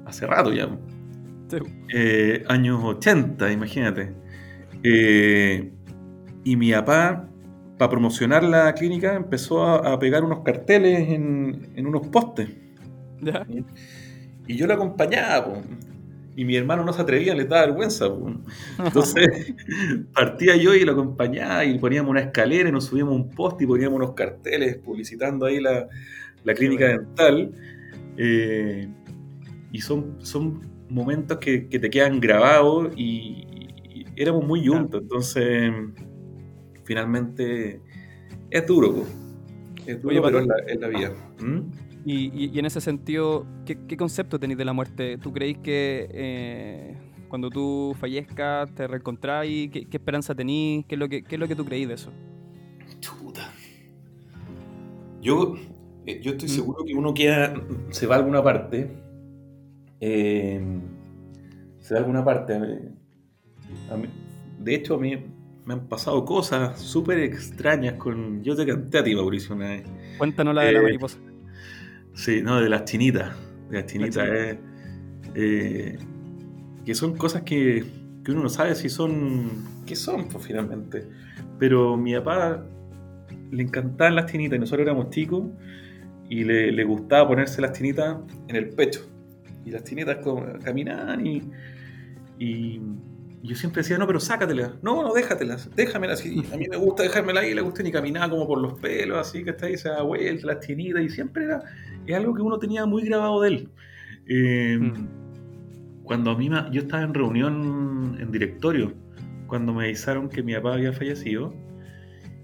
hace rato ya. sí. Años 80, imagínate. Eh, y mi papá, para promocionar la clínica, empezó a, a pegar unos carteles en, en unos postes. ¿Ya? Y yo lo acompañaba, po. y mi hermano no se atrevía, le daba vergüenza. po. Entonces partía yo y lo acompañaba y poníamos una escalera y nos subíamos a un poste y poníamos unos carteles publicitando ahí la, la clínica bueno. dental. Eh, y son, son momentos que, que te quedan grabados y éramos muy juntos. Entonces, finalmente, es duro, po. Es duro, Oye, pero es la, es la vida. ¿Mm? Y, y- y en ese sentido, ¿qué, qué concepto tenéis de la muerte? ¿Tú creéis que eh, cuando tú fallezcas te reencontráis? ¿Qué, qué esperanza tenéis? ¿Qué es, lo que, ¿Qué es lo que tú creéis de eso? Chuta. Yo, eh, yo estoy ¿Mm? seguro que uno queda, se va a alguna parte. eh, se va a alguna parte. Mí- de hecho, a mí me han pasado cosas súper extrañas con... Yo te canté a ti, Mauricio, una vez. Cuéntanos la de la Eh, mariposa. Sí, no, de las chinitas. De las chinitas. eh, eh, que son cosas que, que uno no sabe si son. ¿Qué son, pues, finalmente? Pero mi papá le encantaban las chinitas y nosotros éramos chicos y le, le gustaba ponerse las chinitas en el pecho. Y las chinitas caminaban y, y yo siempre decía, no, pero sácatelas. No, no, déjatelas, déjamelas. Y a mí me gusta dejármela ahí, le gusta ni caminaba como por los pelos, así que está ahí, se da vuelta, las chinitas, y siempre era, es algo que uno tenía muy grabado de él. Eh, Mm. Cuando a mí, me- yo estaba en reunión en directorio, cuando me avisaron que mi papá había fallecido,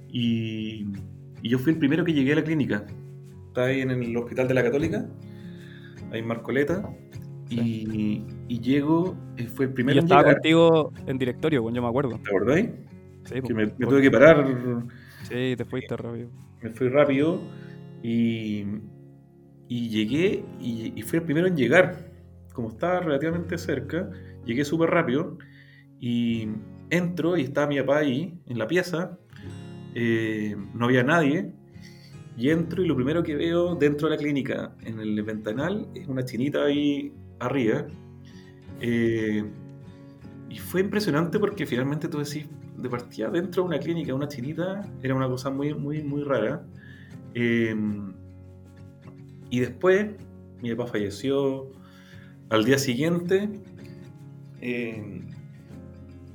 y, y yo fui el primero que llegué a la clínica. Estaba ahí en el hospital de la Católica, ahí en Marcoleta, y, y llego, eh, fue el primero yo estaba llegar. contigo en directorio, bueno, yo me acuerdo. ¿Te acordáis? Sí, Que me, me tuve que parar, Sí, te fuiste rápido. me fui rápido y, y llegué y, y fui el primero en llegar. Como estaba relativamente cerca, llegué súper rápido y entro y estaba mi papá ahí en la pieza. eh, no había nadie. Y entro y lo primero que veo dentro de la clínica, en el ventanal, es una chinita ahí arriba. Eh, y fue impresionante porque finalmente tú decís, de partida dentro de una clínica, una chinita, era una cosa muy, muy, muy rara. Eh, y después, mi papá falleció. Al día siguiente, eh,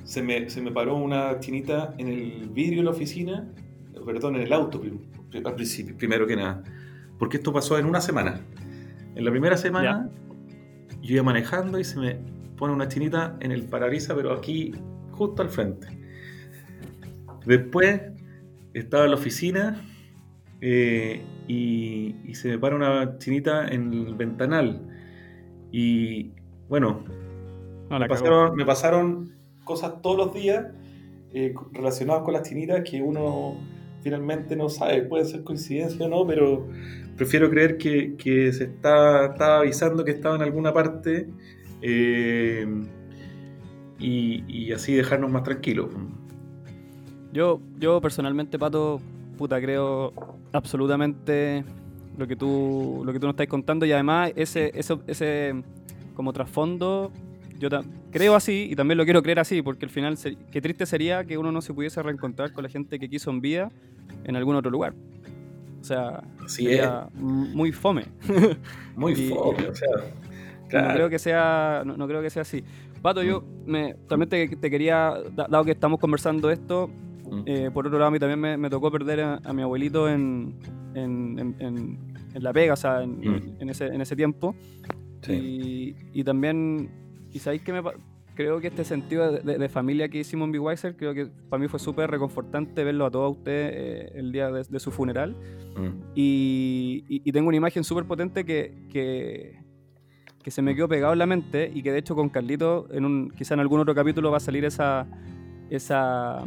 se, me, se me paró una chinita en el vidrio de la oficina, perdón, en el auto, al principio, primero que nada. Porque esto pasó en una semana. En la primera semana, yo iba manejando y se me pone una chinita en el parabrisas, pero aquí, justo al frente. Después, estaba en la oficina eh, y, y se me para una chinita en el ventanal. Y bueno, No, me, pasaron, me pasaron cosas todos los días eh, relacionadas con las chinitas que uno finalmente no sabe. Puede ser coincidencia o no, pero prefiero creer que, que se está, estaba avisando que estaba en alguna parte eh, y, y así dejarnos más tranquilos. Yo, yo personalmente, Pato, puta, creo absolutamente lo que tú, lo que tú nos estás contando y además ese, eso, ese como trasfondo, yo creo así y también lo quiero creer así, porque al final, se- qué triste sería que uno no se pudiese reencontrar con la gente que quiso en vida en algún otro lugar. O sea, Así sería m- muy fome. Muy Y- fome, o sea. No claro. creo que sea, no, no creo que sea así. Pato, yo me, también te, te quería, da- dado que estamos conversando esto, Mm. eh, por otro lado, a mí también me, me tocó perder a, a mi abuelito en, en, en- en- en La Vega, o sea, en, Mm. ese, en ese tiempo. Sí. Y, y también, y sabéis que me, creo que este sentido de, de- de familia que hicimos en Big Weiser, creo que para mí fue súper reconfortante verlo a todos ustedes eh, el día de, de su funeral. Mm. Y, y- y tengo una imagen súper potente que, que, que se me quedó pegado en la mente y que de hecho con Carlito, en un, quizá en algún otro capítulo va a salir esa, esa,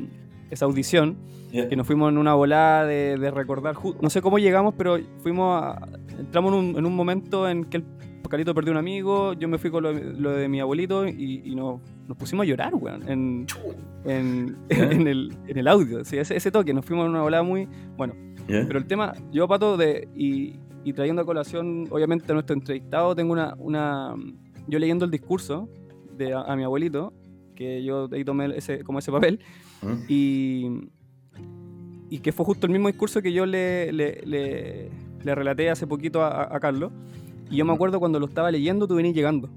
esa audición, Ya. que nos fuimos en una volada de, de recordar, no sé cómo llegamos, pero fuimos a- entramos en un, en un momento en que el Carlito perdió un amigo, yo me fui con lo, lo de mi abuelito y, y nos, nos pusimos a llorar, weón, en, en, ¿Ya? en el, en el audio, sí, ese, ese toque, nos fuimos en una volada muy, bueno, ¿Ya? pero el tema, yo Pato, de, y, y trayendo a colación, obviamente, a nuestro entrevistado, tengo una, una yo leyendo el discurso de a, a mi abuelito, que yo ahí tomé ese, como ese papel, Mm. y, y que fue justo el mismo discurso que yo le, le, le- le relaté hace poquito a, a Carlos, y yo me Mm. acuerdo cuando lo estaba leyendo, tú venís llegando.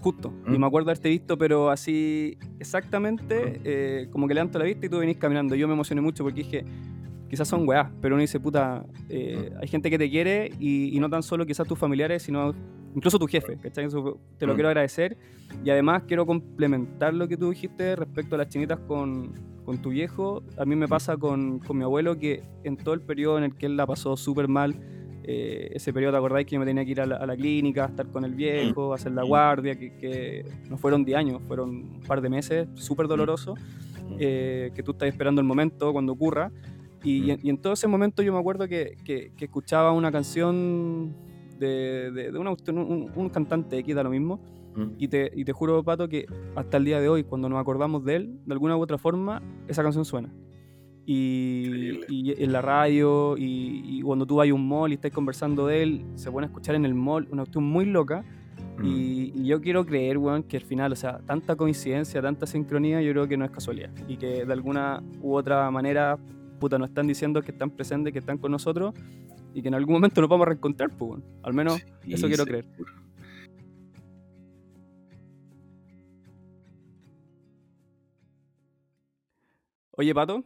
Justo. Y Mm. me acuerdo haberte visto, pero así exactamente, eh, como que levanto la vista y tú venís caminando. Yo me emocioné mucho porque dije, quizás son weás, pero uno dice, puta, eh, hay gente que te quiere y, y no tan solo quizás tus familiares, sino incluso tu jefe, ¿cachai? Eso te lo Mm. quiero agradecer. Y además quiero complementar lo que tú dijiste respecto a las chinitas con, con tu viejo. A mí me pasa con, con mi abuelo que en todo el periodo en el que él la pasó súper mal, eh, ese periodo, ¿te acordáis que yo me tenía que ir a la, a la clínica, a estar con el viejo, a hacer la guardia, que, que no fueron 10 años, fueron un par de meses, súper doloroso, eh, que tú estás esperando el momento cuando ocurra. Y, y en- y en todo ese momento yo me acuerdo que, que- que escuchaba una canción de, de- de una- un, un cantante X, da lo mismo, Mm. y te, y te juro, Pato, que hasta el día de hoy, cuando nos acordamos de él, de alguna u otra forma, esa canción suena. Y, y en la radio, y, y cuando tú vas a un mall y estás conversando de él, se pone a escuchar en el mall, una cuestión muy loca. Mm. Y, y yo quiero creer, weón, que al final, o sea, tanta coincidencia, tanta sincronía, yo creo que no es casualidad. Y que de alguna u otra manera, puta, nos están diciendo que están presentes, que están con nosotros, y que en algún momento nos vamos a reencontrar, pues. Al menos Sí, eso quiero creer. Oye, Pato.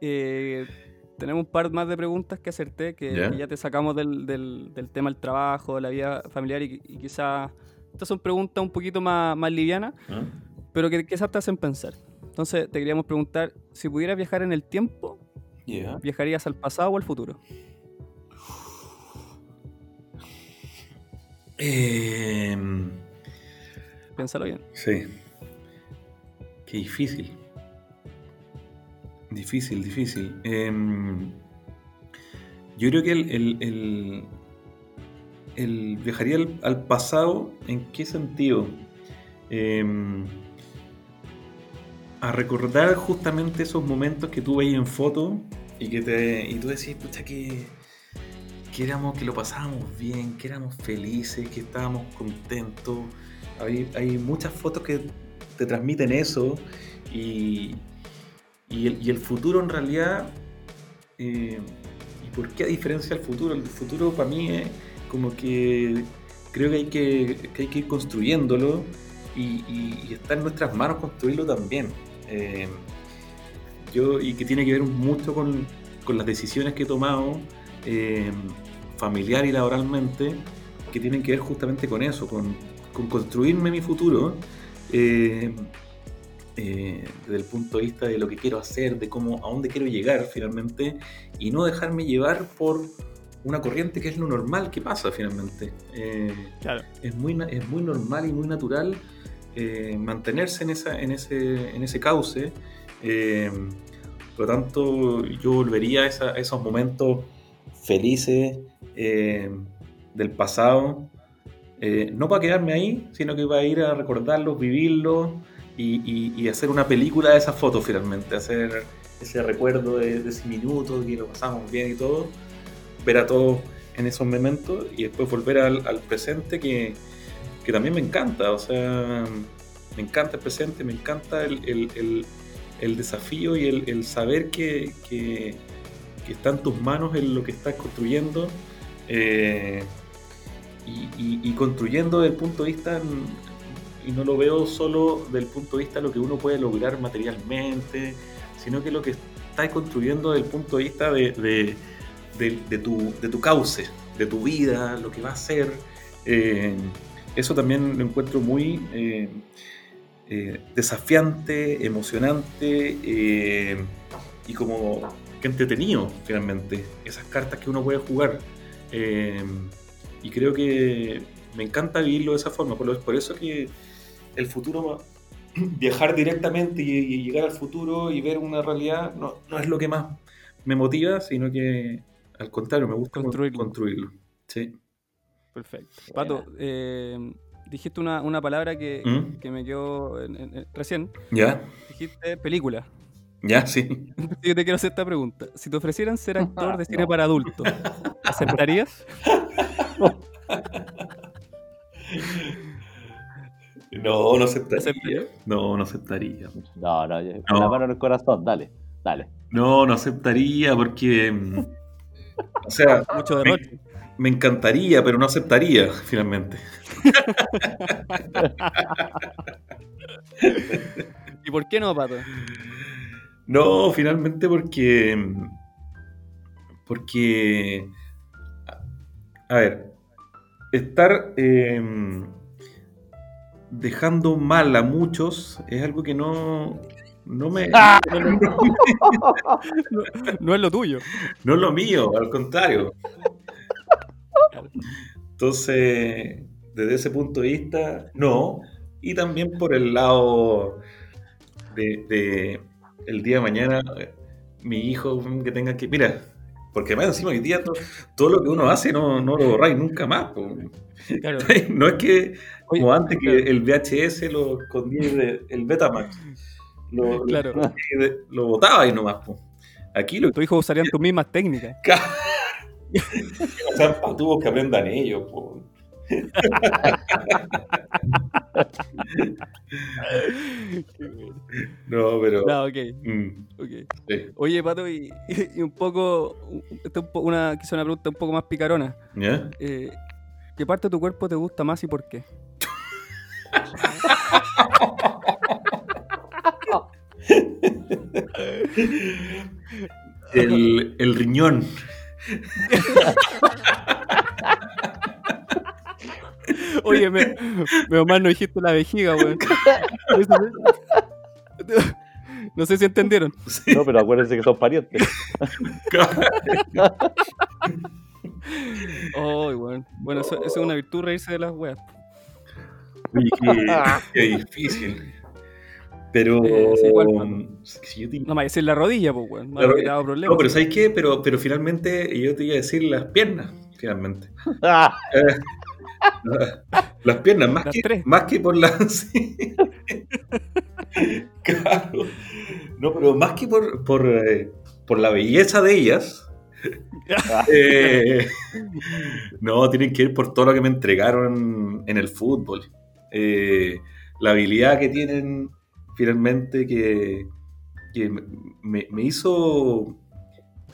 eh, tenemos un par más de preguntas que hacerte, que Ya. que ya te sacamos del, del- del tema del trabajo, de la vida familiar, y, y quizás estas son preguntas un poquito más, más livianas, ¿Ah? pero que quizás te hacen pensar. Entonces, te queríamos preguntar, si pudieras viajar en el tiempo. ¿viajarías al pasado o al futuro? Em, Piénsalo bien. Sí. Qué difícil. Difícil, difícil. Em, yo creo que el, el- el- el viajaría al, al pasado, ¿en qué sentido? Em, a recordar justamente esos momentos que tú veías en foto y que te y tú decís, pucha, que, que éramos, que lo pasábamos bien, que éramos felices, que estábamos contentos, Hay, hay muchas fotos que te transmiten eso y, y, el, y el futuro en realidad, eh, ¿y por qué a diferencia del futuro? El futuro para mí es como que creo que hay que, hay que ir construyéndolo y está en nuestras manos construirlo también. Eh, yo, y que tiene que ver mucho con, con las decisiones que he tomado eh, familiar y laboralmente, que tienen que ver justamente con eso, con, con construirme mi futuro eh, eh, desde el punto de vista de lo que quiero hacer, de cómo, a dónde quiero llegar finalmente, y no dejarme llevar por una corriente que es lo normal que pasa finalmente. Claro. es muy, es muy normal y muy natural eh, mantenerse en, esa, en, ese, en ese cauce. eh, por lo tanto, yo volvería a, esa- a esos momentos felices eh, del pasado, eh, no para quedarme ahí, sino que para ir a recordarlos, vivirlos y, y- y hacer una película de esas fotos finalmente, hacer ese recuerdo de, de ese minuto que lo pasamos bien y todo, ver a todos en esos momentos y después volver al, al presente que, que también me encanta, o sea, me encanta el presente, me encanta el, el- el- desafío y el, saber que, que- que está en tus manos en lo que estás construyendo eh, y, construyendo desde el punto de vista, y no lo veo solo del punto de vista de lo que uno puede lograr materialmente, sino que lo que estás construyendo desde el punto de vista de, de- de- de tu cauce, de tu vida, lo que va a ser. eh, eso también lo encuentro muy eh, eh, desafiante, emocionante eh, y como que entretenido finalmente. Esas cartas que uno puede jugar. Y creo que me encanta vivirlo de esa forma. Por, lo- por eso que el futuro, viajar directamente y, y llegar al futuro y ver una realidad, no, no es lo que más me motiva, sino que al contrario, me gusta Construirlo. construirlo. Sí. Perfecto. Pato, eh, dijiste una, una palabra que, ¿Mm? que me quedó en- en- en- recién. ¿Ya? Dijiste película. ¿Ya? Sí. Yo te quiero hacer esta pregunta. Si te ofrecieran ser actor de cine No. para adultos, ¿aceptarías? No, no aceptaría. ¿Aceptaría? No, no aceptaría. No, no, yo- con No. la mano en el corazón, dale, dale. No, no aceptaría porque. mm, O sea, Mucho me, derroche. me encantaría, pero no aceptaría, finalmente. ¿Y por qué no, Pato? No, finalmente porque. Porque. A ver. Estar eh, dejando mal a muchos es algo que no. No me. No, no es lo tuyo. No es lo mío, al contrario. Entonces, desde ese punto de vista, no. Y también por el lado de, de el día de mañana, eh, mi hijo que tenga que. Mira, porque más encima hoy día to- todo, lo que uno hace no, no lo borráis nunca más. Claro. No es que Oye, como antes que el VHS lo escondía el Betamax. Lo, Claro. lo, lo botaba y nomás. po. Aquí lo Tus hijos usarían tus mismas técnicas. o sea, patubos que aprendan ellos. po. No, pero. No, ok, mm, ok. sí. Oye, Pato, y, y un poco, una, quizá una pregunta un poco más picarona. ¿Ya? Eh, ¿Qué parte de tu cuerpo te gusta más y por qué? El, el riñón. Oye, me, menos mal no dijiste la vejiga, weón. No sé si entendieron. Sí. No, pero acuérdense que son parientes. Oh, weón. Bueno, eso, eso es una virtud, reírse de las weas. Oye, qué, qué difícil. Pero. Eh, sí, igual, Pato. si yo te- No a decir la rodilla, pues, weón. La Más problemas. No, pero ¿sabes qué? Pero, pero finalmente yo te iba a decir las piernas, finalmente. Ah, Eh, las piernas, más, Las que, tres. más que por las... sí. claro. No, pero más que por, por, eh, por la belleza de ellas. eh, no, tienen que ir por todo lo que me entregaron en el fútbol. eh, la habilidad que tienen finalmente que, que me, me hizo...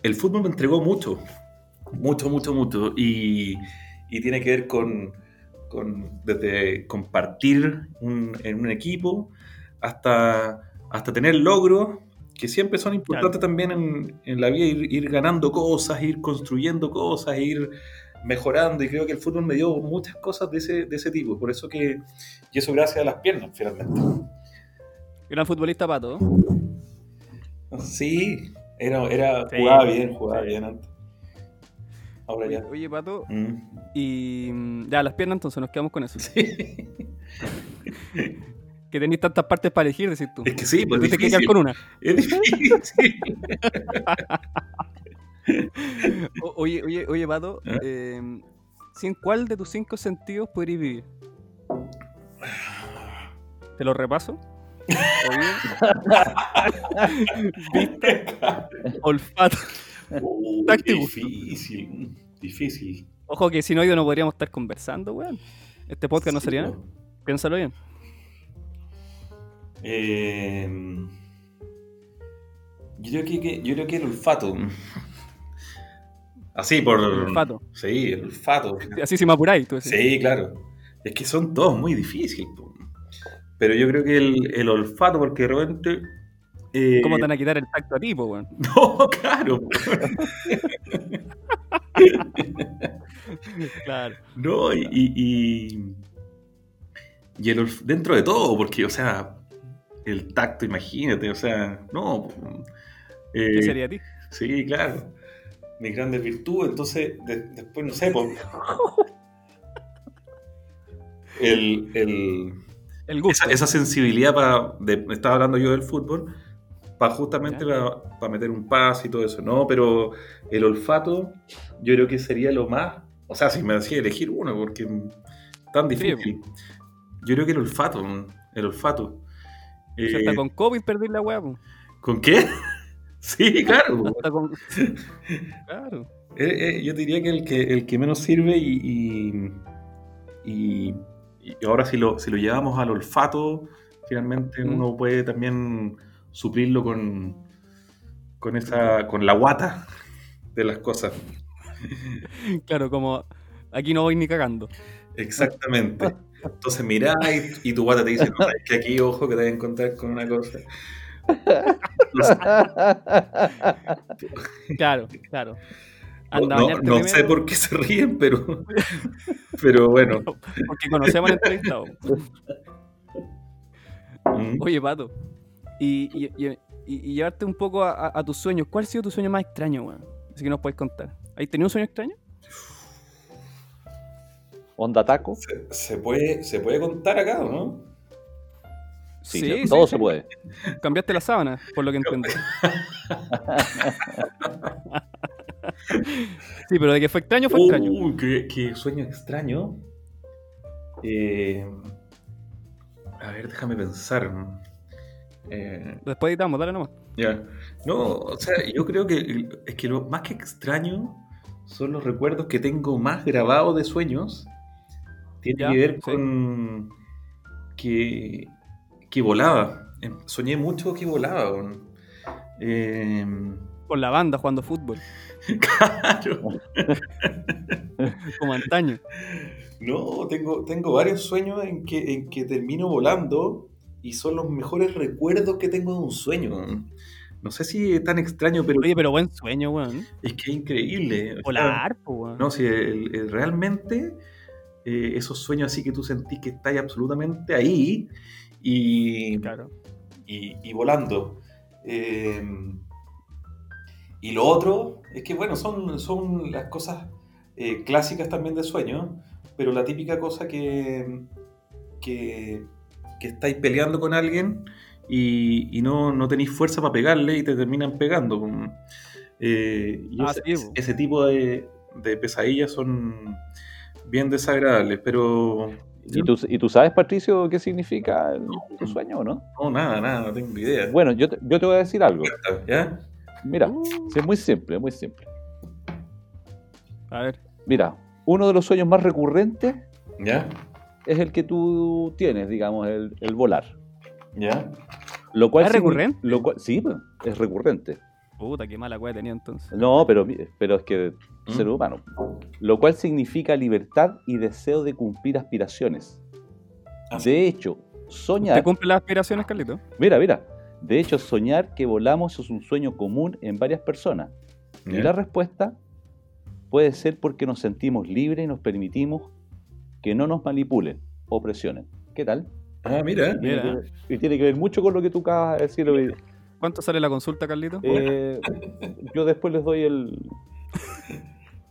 El fútbol me entregó mucho, mucho, mucho, mucho. Y, y tiene que ver con, con desde compartir un- en un equipo hasta, hasta tener logros que siempre son importantes también en, en la vida, ir, ir ganando cosas, ir construyendo cosas, ir mejorando. Y creo que el fútbol me dio muchas cosas de ese, de ese tipo. Por eso que, y eso gracias a las piernas, finalmente. Gran futbolista pato. Sí, era, era, Sí, jugaba bien, jugaba sí. bien antes. Ahora Oye, ya. oye, pato, Mm. y mm, ya las piernas entonces nos quedamos con eso. Sí. Que tenéis tantas partes para elegir, decís tú. Es que sí, pues que quedar difícil. con una. Es difícil. O- oye, oye, oye, pato, ¿Eh? eh, ¿sin cuál de tus cinco sentidos podrías vivir? ¿Te lo repaso? Oído, vista, olfato. Táctico. difícil, difícil. Ojo que sin oído no podríamos estar conversando, weón. Este podcast no sería nada. Piénsalo bien. Eh, yo, creo que, que- yo creo que el olfato. Así, por. El olfato. Sí, el olfato. Así si me apuráis, tú decís. Sí, claro. Es que son todos muy difíciles. po. Pero yo creo que el, el olfato, porque de repente. eh, ¿Cómo te van a quitar el tacto a ti, po, weón? No, claro. Claro. No, y, y, y- el olf- dentro de todo, porque, o sea, el tacto, imagínate, o sea, no. po. Eh, ¿Qué sería a ti? Sí, claro. Mis grandes virtudes, entonces, de- después, no sé, po. El, el, El gusto. esa, esa sensibilidad para. Estaba hablando yo del fútbol, para justamente para meter un pase y todo eso, ¿no? Pero el olfato, yo creo que sería lo más. O sea, si me hacía elegir uno, porque es tan difícil. Yo creo que el olfato, el olfato. Sea, hasta Eh, con COVID perdí la weá, po. ¿Con qué? sí, claro. Hasta con... Claro. Eh, eh, yo diría que el que, el que menos sirve y, y, y- y ahora si lo, si lo llevamos al olfato, finalmente Mm. uno puede también suplirlo con, con, esa, con la guata de las cosas. Claro, como aquí no voy ni cagando. Exactamente. Entonces mirá y, y tu guata te dice, no, es que aquí ojo que te vas a encontrar con una cosa. Entonces, Claro, claro. No, sé por qué se ríen, pero, pero bueno. Porque conocemos al entrevistado. Mm. Oye, Pato. Y, y, y- y- y llevarte un poco a, tus sueños. ¿Cuál ha sido tu sueño más extraño, weón? Así que nos puedes contar. ¿Has tenido un sueño extraño? ¿Onda taco? Se, se puede, se puede contar acá, ¿o no? Sí, todo se puede. Cambiaste la sábana, por lo que entiendo. sí, pero de que fue extraño, fue extraño. Uy, qué, qué sueño extraño. Eh, a ver, déjame pensar. Eh, Después editamos, dale nomás. ya. No, o sea, yo creo que es que lo más que extraño son los recuerdos que tengo más grabados de sueños. Tiene que ver sí. con que, que volaba. Eh, Soñé mucho que volaba. Eh, Con la banda jugando fútbol, claro. como antaño. No, tengo, tengo varios sueños en que, en que termino volando y son los mejores recuerdos que tengo de un sueño. No sé si es tan extraño, pero Oye, pero buen sueño, weón. es que es increíble. Volar, weón. no, si el- el- realmente eh, esos sueños así que tú sentís que estás absolutamente ahí y, Claro. y, y volando. Eh, y lo otro es que, bueno, son, son las cosas eh, clásicas también de sueño, pero la típica cosa que, que, que estáis peleando con alguien y, y no, no tenéis fuerza para pegarle y te terminan pegando. Eh, y Ah, ese, sí, po. ese tipo de, de pesadillas son bien desagradables, pero... ¿Y tú, ¿Y tú sabes, Patricio, qué significa el- tu sueño o no? No, nada, nada, no tengo idea. Bueno, yo te, yo te voy a decir algo. ¿Ya? Mira, Uh, sí, es muy simple, muy simple. a ver. Mira, uno de los sueños más recurrentes ¿Ya? es el que tú tienes, digamos, el, el volar. ¿Ya? Lo cual ¿Es recurrente? Lo cual, sí, pues, es recurrente. Puta, qué mala weá tenía entonces. No, pero, pero es que ¿Mm? ser humano. Lo cual significa libertad y deseo de cumplir aspiraciones. Ah. De hecho, soñar. ¿Te cumple las aspiraciones, Carlito? Mira, mira. De hecho, soñar que volamos es un sueño común en varias personas. Y ¿Ya? la respuesta puede ser porque nos sentimos libres y nos permitimos que no nos manipulen o presionen. ¿Qué tal? Ah, mira. Tiene Mira. que y tiene que ver mucho con lo que tú acabas de decir. hoy. ¿Cuánto sale la consulta, Carlito? Eh, yo después les doy el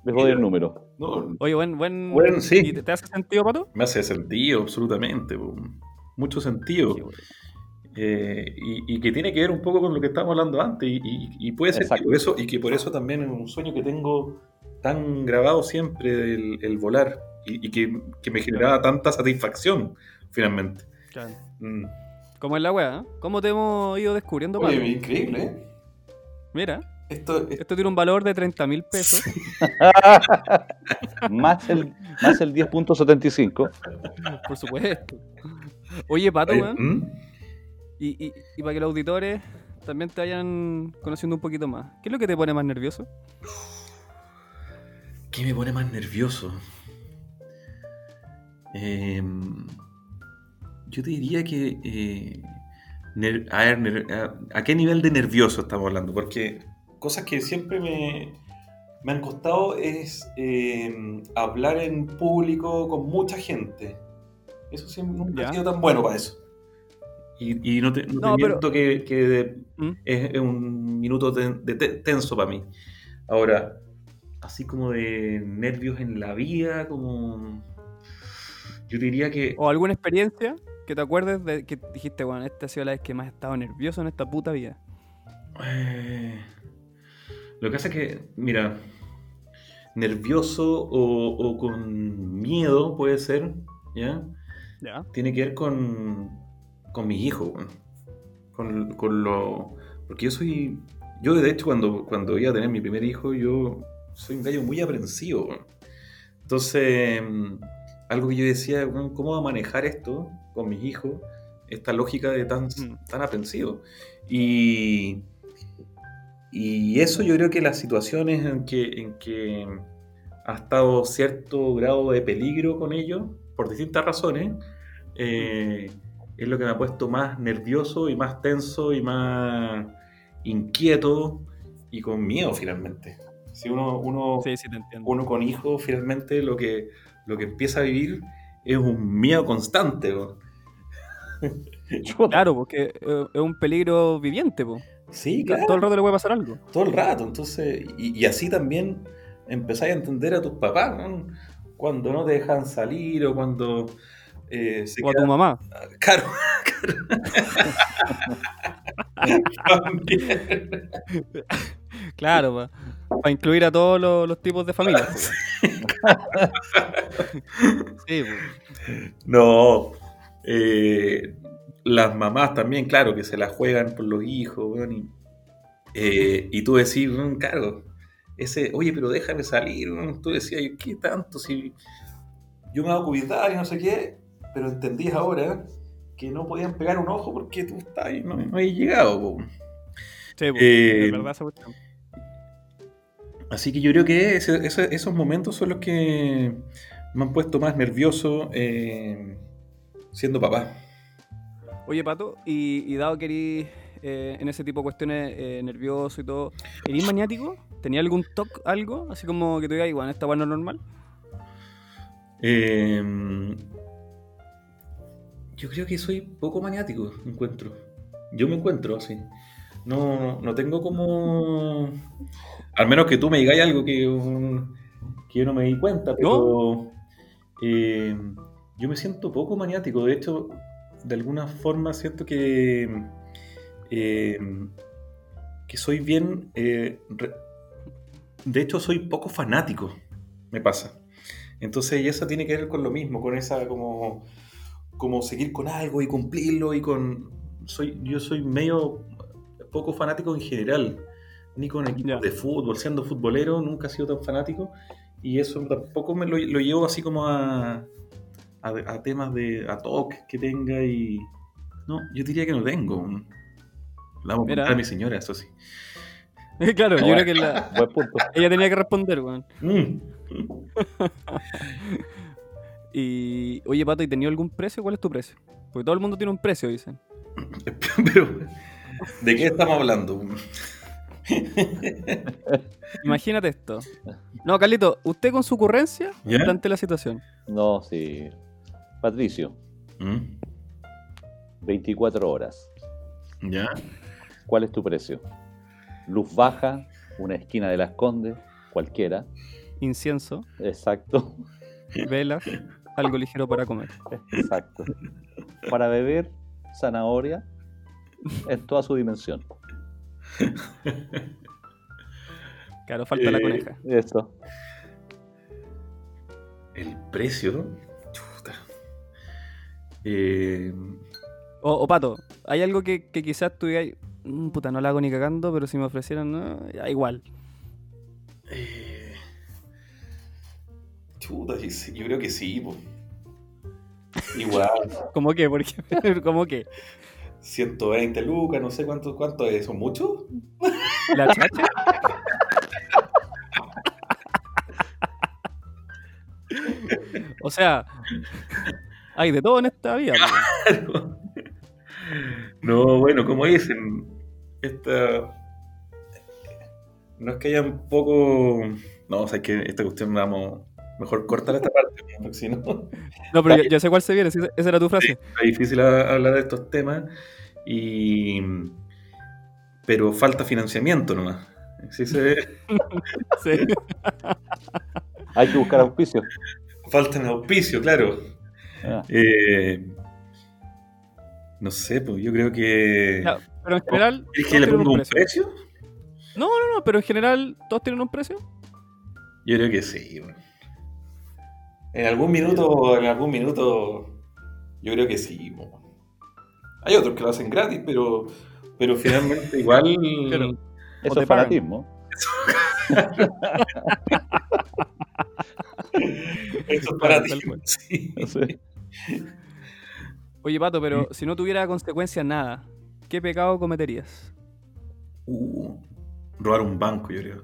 les doy el número. No, Oye, buen, buen. Bueno, sí. ¿Y te, hace sentido, Pato? me hace sentido, absolutamente. Mucho sentido. Sí, güey. Eh, y, y que tiene que ver un poco con lo que estábamos hablando antes. Y, y- y puede ser que por eso, y que por eso también es un sueño que tengo tan grabado siempre el, el volar. Y, y que, que me generaba tanta satisfacción, finalmente. Claro. Mm. ¿Cómo es la weá? ¿eh? ¿Cómo te hemos ido descubriendo, Pato? Oye, increíble, ¿eh? Mira, Esto, esto tiene un valor de 30 mil pesos. más el, más el 10.75. Por supuesto. Oye, Pato, Oye, weón. ¿mm? Y, y- y para que los auditores también te vayan conociendo un poquito más. ¿Qué es lo que te pone más nervioso? ¿Qué me pone más nervioso? Em, yo te diría que... eh, a, ver, a- ¿a qué nivel de nervioso estamos hablando? Porque cosas que siempre me, me han costado es em, hablar en público con mucha gente. Eso siempre nunca ha sido tan bueno para eso. Y, y no te, no te No, pero- miento que, ¿Mm? es, un minuto ten- de te- tenso para mí. Ahora, así como de nervios en la vida, como... Yo diría que... ¿O alguna experiencia que te acuerdes de que dijiste, bueno, esta ha sido la vez que más he estado nervioso en esta puta vida? eh, lo que pasa es que, mira, nervioso o, o con miedo puede ser, ¿ya? Ya. Tiene que ver con, con mis hijos, con, con lo... Porque yo soy... Yo, de hecho, cuando, cuando iba a tener mi primer hijo, yo soy un gallo muy aprensivo. weón. Entonces, mm, algo que yo decía, ¿cómo va a manejar esto con mis hijos? Esta lógica de tan, Mm. tan aprensivo. Y, y eso yo creo que las situaciones en que, en que ha estado cierto grado de peligro con ellos, por distintas razones, eh, es lo que me ha puesto más nervioso y más tenso y más inquieto y con miedo finalmente. Si uno, uno, Sí, sí, te entiendo. uno con hijos finalmente lo que, lo que empieza a vivir es un miedo constante. Chuta. Claro, porque eh, es un peligro viviente, po. Sí, Todo claro. el rato le puede pasar algo. todo el rato. Entonces, y, y así también empezáis a entender a tus papás, ¿no? cuando no te dejan salir o cuando eh, se O a tu mamá. Claro, claro. Para incluir a todos los, los tipos de. Sí, po. No. eh, las mamás también, claro, que se la juegan por los hijos, y, eh, y tú decís, claro, ese, oye, pero déjame salir, weón". tú decías, ¿qué tanto? Si yo me hago cuidar y no sé qué, pero entendías ahora que no podían pegar un ojo porque tú estás ahí, no, no habías llegado. po. Sí, po. Eh, verdad esa cuestión. Así que yo creo que ese- ese- esos momentos son los que me han puesto más nervioso eh, siendo papá. Oye, Pato, y, y dado que eres eh, en ese tipo de cuestiones eh, nervioso y todo, ¿eres maniático? ¿Tenía algún toque, algo? Así como que te digas, igual, esta bueno normal. Eh, yo creo que soy poco maniático, encuentro. Yo me encuentro así. No, no tengo como. Al menos que tú me digáis algo que, um, que yo no me di cuenta, pero. eh, yo me siento poco maniático. De hecho, de alguna forma siento que. eh, que soy bien. eh, re- de hecho, soy poco fanático. Me pasa. Entonces, y eso tiene que ver con lo mismo, con esa como, como seguir con algo y cumplirlo y con... Soy, yo soy medio poco fanático en general, ni con equipos Ya. de fútbol, siendo futbolero nunca he sido tan fanático y eso tampoco me lo, lo llevo así como a, a, a temas de a TOC que tenga y. No, yo diría que no tengo. La vamos a Mira. contar a mi señora, eso sí. claro, yo creo que la- Buen punto. ella tenía que responder, weón. Mm. Y, oye, Pato, ¿y tenía algún precio? ¿Cuál es tu precio? Porque todo el mundo tiene un precio, dicen. Pero, ¿de qué estamos hablando? Imagínate esto. No, Carlito, usted con su ocurrencia plantee la situación. No, sí. Patricio, Mm, 24 horas. ¿Ya? ¿Cuál es tu precio? Luz baja, una esquina de las Condes, cualquiera. Incienso, Exacto, velas, algo ligero para comer. exacto. Para beber, zanahoria en toda su dimensión. Claro, falta la Eh, coneja. Eso. El precio. Chuta. Eh, O, o, Pato, ¿hay algo que, que quizás tú digas, "Mm, puta, no la hago ni cagando, pero si me ofrecieran, no, ya, igual? Chuta, yo creo que sí. po. Igual, ¿Cómo qué? Porque, ¿Cómo qué? 120 lucas, no sé cuánto, cuánto es, ¿son muchos? ¿La chacha? o sea, hay de todo en esta vida. No, bueno, como dicen, esta. No es que haya un poco. No, o sea, es que esta cuestión vamos. Mejor cortar esta parte, porque si no. No, pero yo, yo sé cuál se viene, esa era tu frase. Es difícil hablar de estos temas. Y. Pero falta financiamiento nomás. Sí se Sí. Hay que buscar auspicio. Falta en auspicio, claro. Ah, Eh, no sé, pues yo creo que. Pero en general. ¿Quieres todos que le ponga un precio. precio? No, no, no, pero en general, ¿todos tienen un precio? Yo creo que sí. bueno. En algún minuto, en algún minuto, yo creo que sí. bueno. Hay otros que lo hacen gratis, pero, pero finalmente igual. Claro. Eso es fanatismo. Eso es para Tal ti. cual. Sí. Sí. Oye, Pato, pero si no tuviera consecuencias nada, ¿qué pecado cometerías? Uh, robar un banco, yo creo.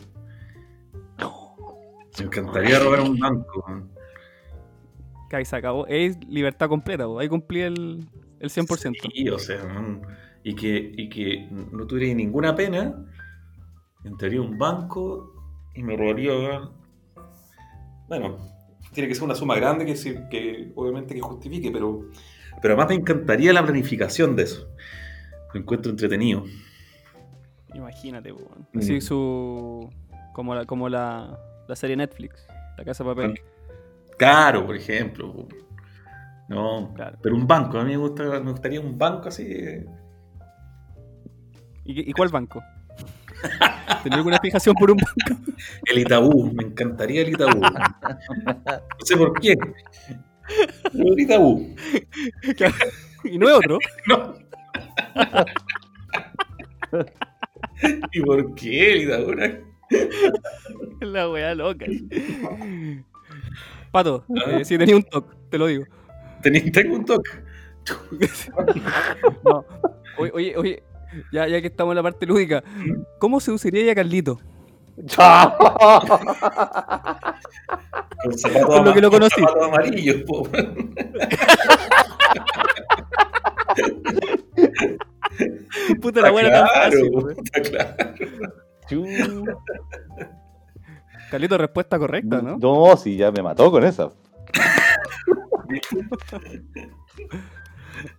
Me encantaría robar un banco. Que ahí se acabó. Es libertad completa, po. ahí cumplí el, el 100%. Sí, o sea, man, y que, y que no tuviera ninguna pena, entraría a un banco y me robaría. Bueno, tiene que ser una suma grande que, que obviamente que justifique, pero, pero además me encantaría la planificación de eso. Lo encuentro entretenido. Imagínate. Mm. Así su. Como la, como la, la serie Netflix, La Casa de Papel. Caro, por ejemplo. No, Claro. pero un banco, a mí me, gusta, me gustaría un banco así. ¿Y, cuál banco? ¿Tenía alguna fijación por un banco? El Itaú, me encantaría el Itaú. No sé por qué. El Itaú. y no es otro. No. ¿Y por qué el Itaú? La weá loca. Pato, eh, si tenía un toque, te lo digo. Tenía- Tengo un toque. No. Oye, oye, oye, ya, ya que estamos en la parte lúdica, ¿cómo seduciría a Carlito? Con Con lo que lo con conocí. zapatos amarillos, po. Puta la weá era tan claro, fácil. está claro. Carlito, respuesta correcta, ¿no? No, sí, ya me mató con esa.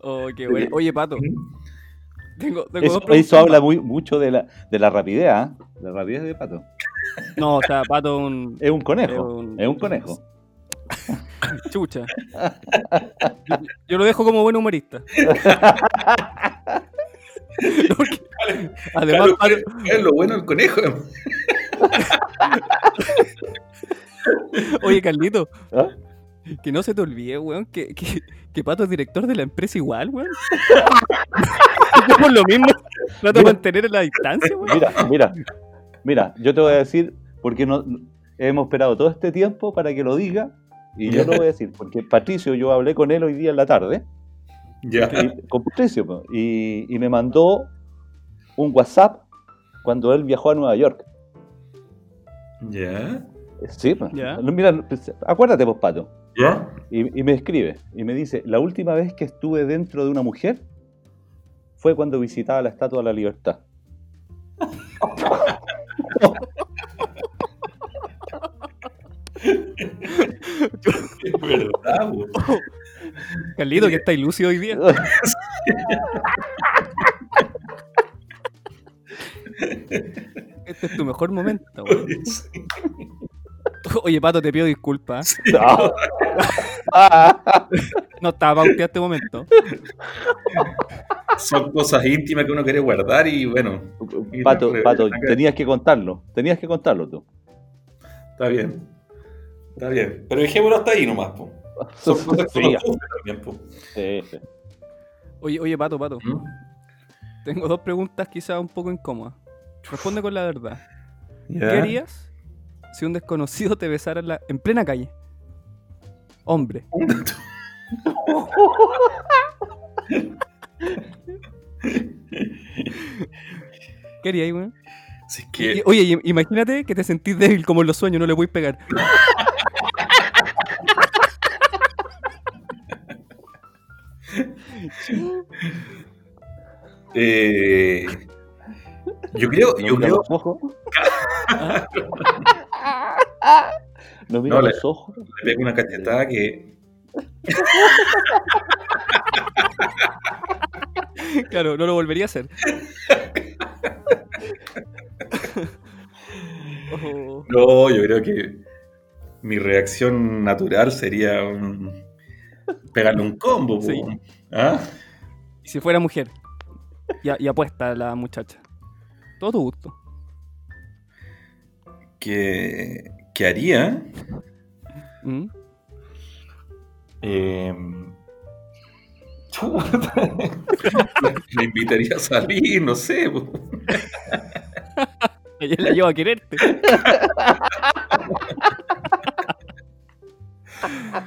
Oh, qué bueno. Oye, Pato, tengo, tengo Eso, dos preguntas eso habla muy, mucho de la, de la rapidez, ¿ah? La rapidez de Pato. No, o sea, Pato un Es un conejo. Es un- Es un conejo. chucha. Yo, yo lo dejo como buen humorista. Además, Claro, Pato, es lo bueno del conejo. oye, Carlito, ¿Ah? que no se te olvide, weón, que, que, que Pato es director de la empresa igual, weón. Por lo mismo trato de mantener la distancia, weón. Mira, mira, mira, yo te voy a decir, porque no, hemos esperado todo este tiempo para que lo diga, Y yo lo voy a decir, porque Patricio, yo hablé con él hoy día en la tarde, Ya. y- con Patricio, y me mandó un WhatsApp cuando él viajó a Nueva York. Ya. Sí, pues. Ya. No, Mira, pues, acuérdate, pues, Pato. Ya. Y, y me escribe, y me dice, la última vez que estuve dentro de una mujer fue cuando visitaba la Estatua de la Libertad. Es verdad. Carlito, que está ilusión hoy día. Este es tu mejor momento, weón. Sí. Oye, Pato, te pido disculpas. No. No estaba pauteado este momento. Son cosas íntimas que uno quiere guardar y bueno, Pato, Y- Pato, tenías que contarlo, tenías que contarlo tú. está bien. Está bien. Pero dejémoslo hasta ahí nomás, po. Son cosas que Sí, uno sufre también, po. sí, sí. Oye, oye, Pato, Pato. ¿Mm? Tengo dos preguntas quizás un poco incómodas. Responde con la verdad. Ya. ¿Qué harías si un desconocido te besara en, la- en plena calle? Hombre. ¿Qué harías, weón? Si que, Oye, imagínate que te sentís débil como en los sueños, no le voy a pegar. eh, yo creo, No yo mira creo, los ojos. No mira No, le- los ojos. le pego una cachetada que Claro, no lo volvería a hacer. Oh. No, yo creo que mi reacción natural sería un- pegarle un combo. Sí. ¿Ah? Y si fuera mujer. Y apuesta la muchacha. Todo tu gusto. ¿Qué, qué haría? ¿Mm? Eh, me invitaría a salir, no sé. Ella la lleva a quererte.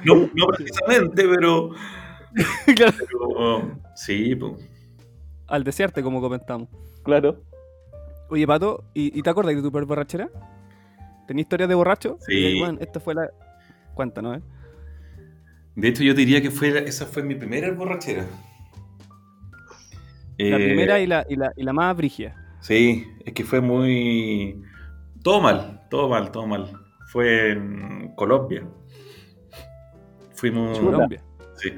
No, no precisamente, pero, Claro. pero, sí, po. Al desearte, como comentamos. Claro. Oye, Pato, ¿y, y te acuerdas de tu peor borrachera? ¿Tenías historias de borracho? Sí. Y, bueno, esta fue la... Cuéntanos, ¿eh? De hecho, yo diría que fue, esa fue mi primera borrachera. La Eh, primera y la, y, la, y la más brigia. Sí, es que fue muy... Todo mal, todo mal, todo mal. Fue en Colombia. Fuimos... Colombia. Sí,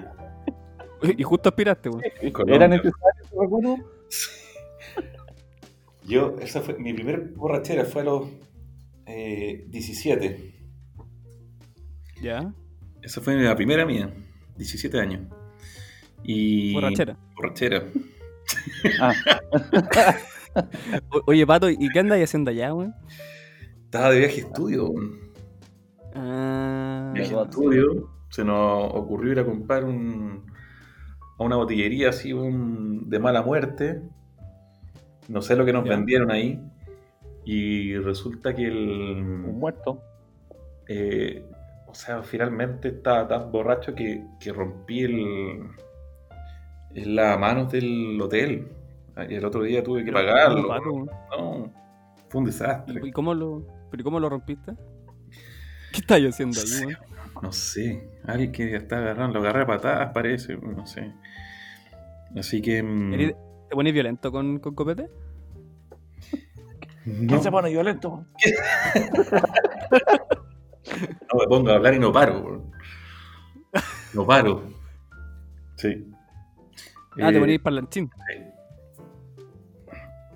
Y justo aspiraste. Colombia. ¿Era necesario recuerdo? Yo, esa fue mi primera borrachera, fue a los eh, 17. Ya. Esa fue la primera mía, 17 años. Y... Borrachera. Borrachera. Ah, O- oye, Pato, ¿y qué andáis haciendo allá, weón? Estaba de viaje estudio. Ah, Viaje no, estudio. Se nos ocurrió ir a comprar un, a una botillería así un- de mala muerte. No sé lo que nos Ya. vendieron ahí. Y resulta que un el... muerto. eh, o sea, finalmente estaba tan borracho que, que rompí el, el lavamanos del hotel. Y el otro día tuve que Pero, pagarlo. No, fue un desastre. ¿Y, cómo lo, pero ¿y cómo lo rompiste? ¿Qué estáis haciendo ahí? No sé, alguien que está agarrando, lo agarré a patadas parece, no sé. Así que... mm, ¿Eres- ¿Te pones violento con, con copete? no, ¿Quién se pone violento? no me pongo a hablar y no paro. bro. No paro. Sí. Ah, te Eh, ponéis parlanchín.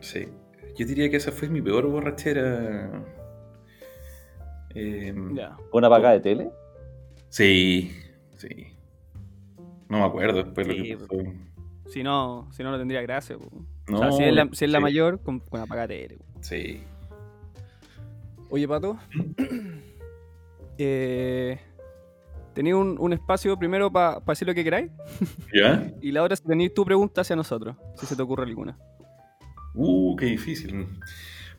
Sí. Yo diría que esa fue mi peor borrachera. Eh, Ya. ¿Una apagada de tele? Sí, sí. No me acuerdo después lo Sí, que pasó. Si no, si no, no tendría gracia. No, o sea, si es la, si es la sí, mayor, con, con apagatele. po. Sí. Oye, Pato. eh, Tenéis un, un espacio primero para decir lo que queráis. ¿Ya? Y la otra, si tenéis tu pregunta hacia nosotros, si se te ocurre alguna. Uh, qué difícil.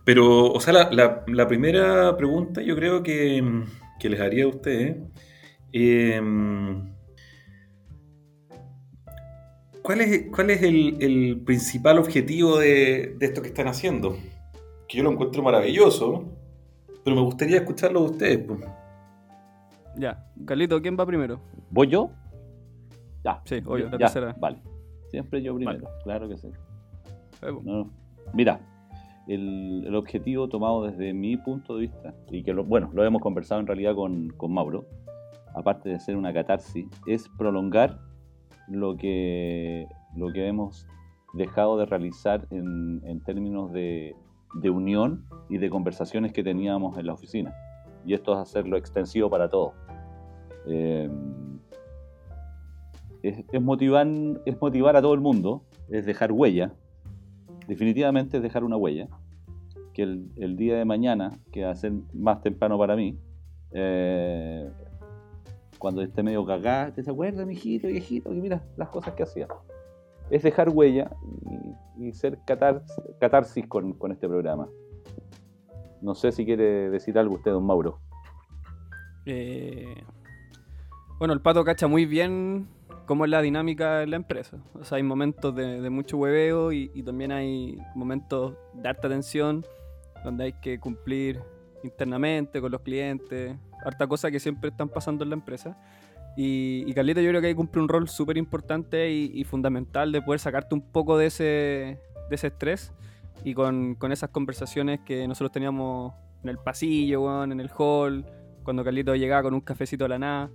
Pero, o sea, la, la- la primera pregunta yo creo que, que les haría a ustedes Eh, ¿Cuál es, cuál es el, el principal objetivo de, de esto que están haciendo? Que yo lo encuentro maravilloso, pero me gustaría escucharlo de ustedes. pues. Ya, Carlito, ¿quién va primero? ¿Voy yo? Ya. Sí, obvio, la Ya, tercera. Vale. Siempre yo primero, claro que sí. Po. No, no. Mira, el, el objetivo tomado desde mi punto de vista, y que lo, bueno, lo hemos conversado en realidad con, con Mauro, aparte de ser una catarsis, es prolongar lo que, lo que hemos dejado de realizar en, en términos de, de unión y de conversaciones que teníamos en la oficina. Y esto es hacerlo extensivo para todos. Eh, es, motivar, es motivar a todo el mundo, es dejar huella, definitivamente es dejar una huella, que el, día de mañana, que va más temprano para mí, eh, cuando esté medio cagada, te acuerdas, mijito, viejito, que mira las cosas que hacía. Es dejar huella y, ser catar- catarsis con, este programa. No sé si quiere decir algo usted, don Mauro. Eh, bueno, el pato cacha muy bien cómo es la dinámica en la empresa. O sea, hay momentos de, de mucho hueveo y, y también hay momentos de harta tensión donde hay que cumplir internamente con los clientes, harta cosa que siempre están pasando en la empresa. Y, y Carlito yo creo que ahí cumple un rol súper importante y, y fundamental de poder sacarte un poco de ese, de ese estrés y con, con esas conversaciones que nosotros teníamos en el pasillo, weón, en el hall, cuando Carlito llegaba con un cafecito de la nada.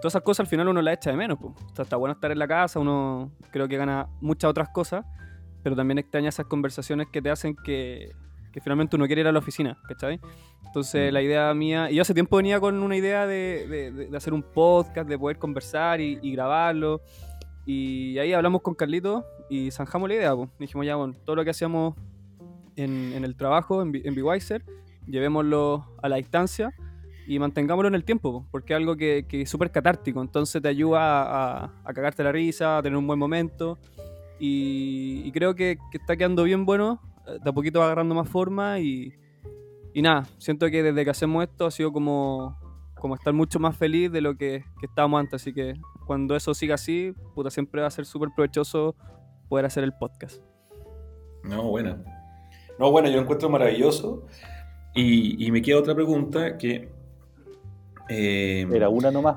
Todas esas cosas al final uno las echa de menos. po. O sea, está bueno estar en la casa, uno creo que gana muchas otras cosas, pero también extraña esas conversaciones que te hacen que, que finalmente uno quiere ir a la oficina, ¿cachai? Entonces Mm. la idea mía, y yo hace tiempo venía con una idea de, de- hacer un podcast, de poder conversar y, y grabarlo. Y ahí hablamos con Carlito y zanjamos la idea. po. Dijimos ya, bueno, todo lo que hacíamos en, en el trabajo, en, en llevémoslo a la distancia y mantengámoslo en el tiempo, po, porque es algo que, que es súper catártico, entonces te ayuda a, a- a cagarte la risa, a tener un buen momento y, y creo que, que está quedando bien bueno, de a poquito va agarrando más forma y, y nada, siento que desde que hacemos esto ha sido como, como estar mucho más feliz de lo que, que estábamos antes, así que cuando eso siga así, puta, siempre va a ser súper provechoso poder hacer el podcast. No, buena. No, bueno, yo lo encuentro maravilloso. Y, y me queda otra pregunta que. eh, Era una nomás.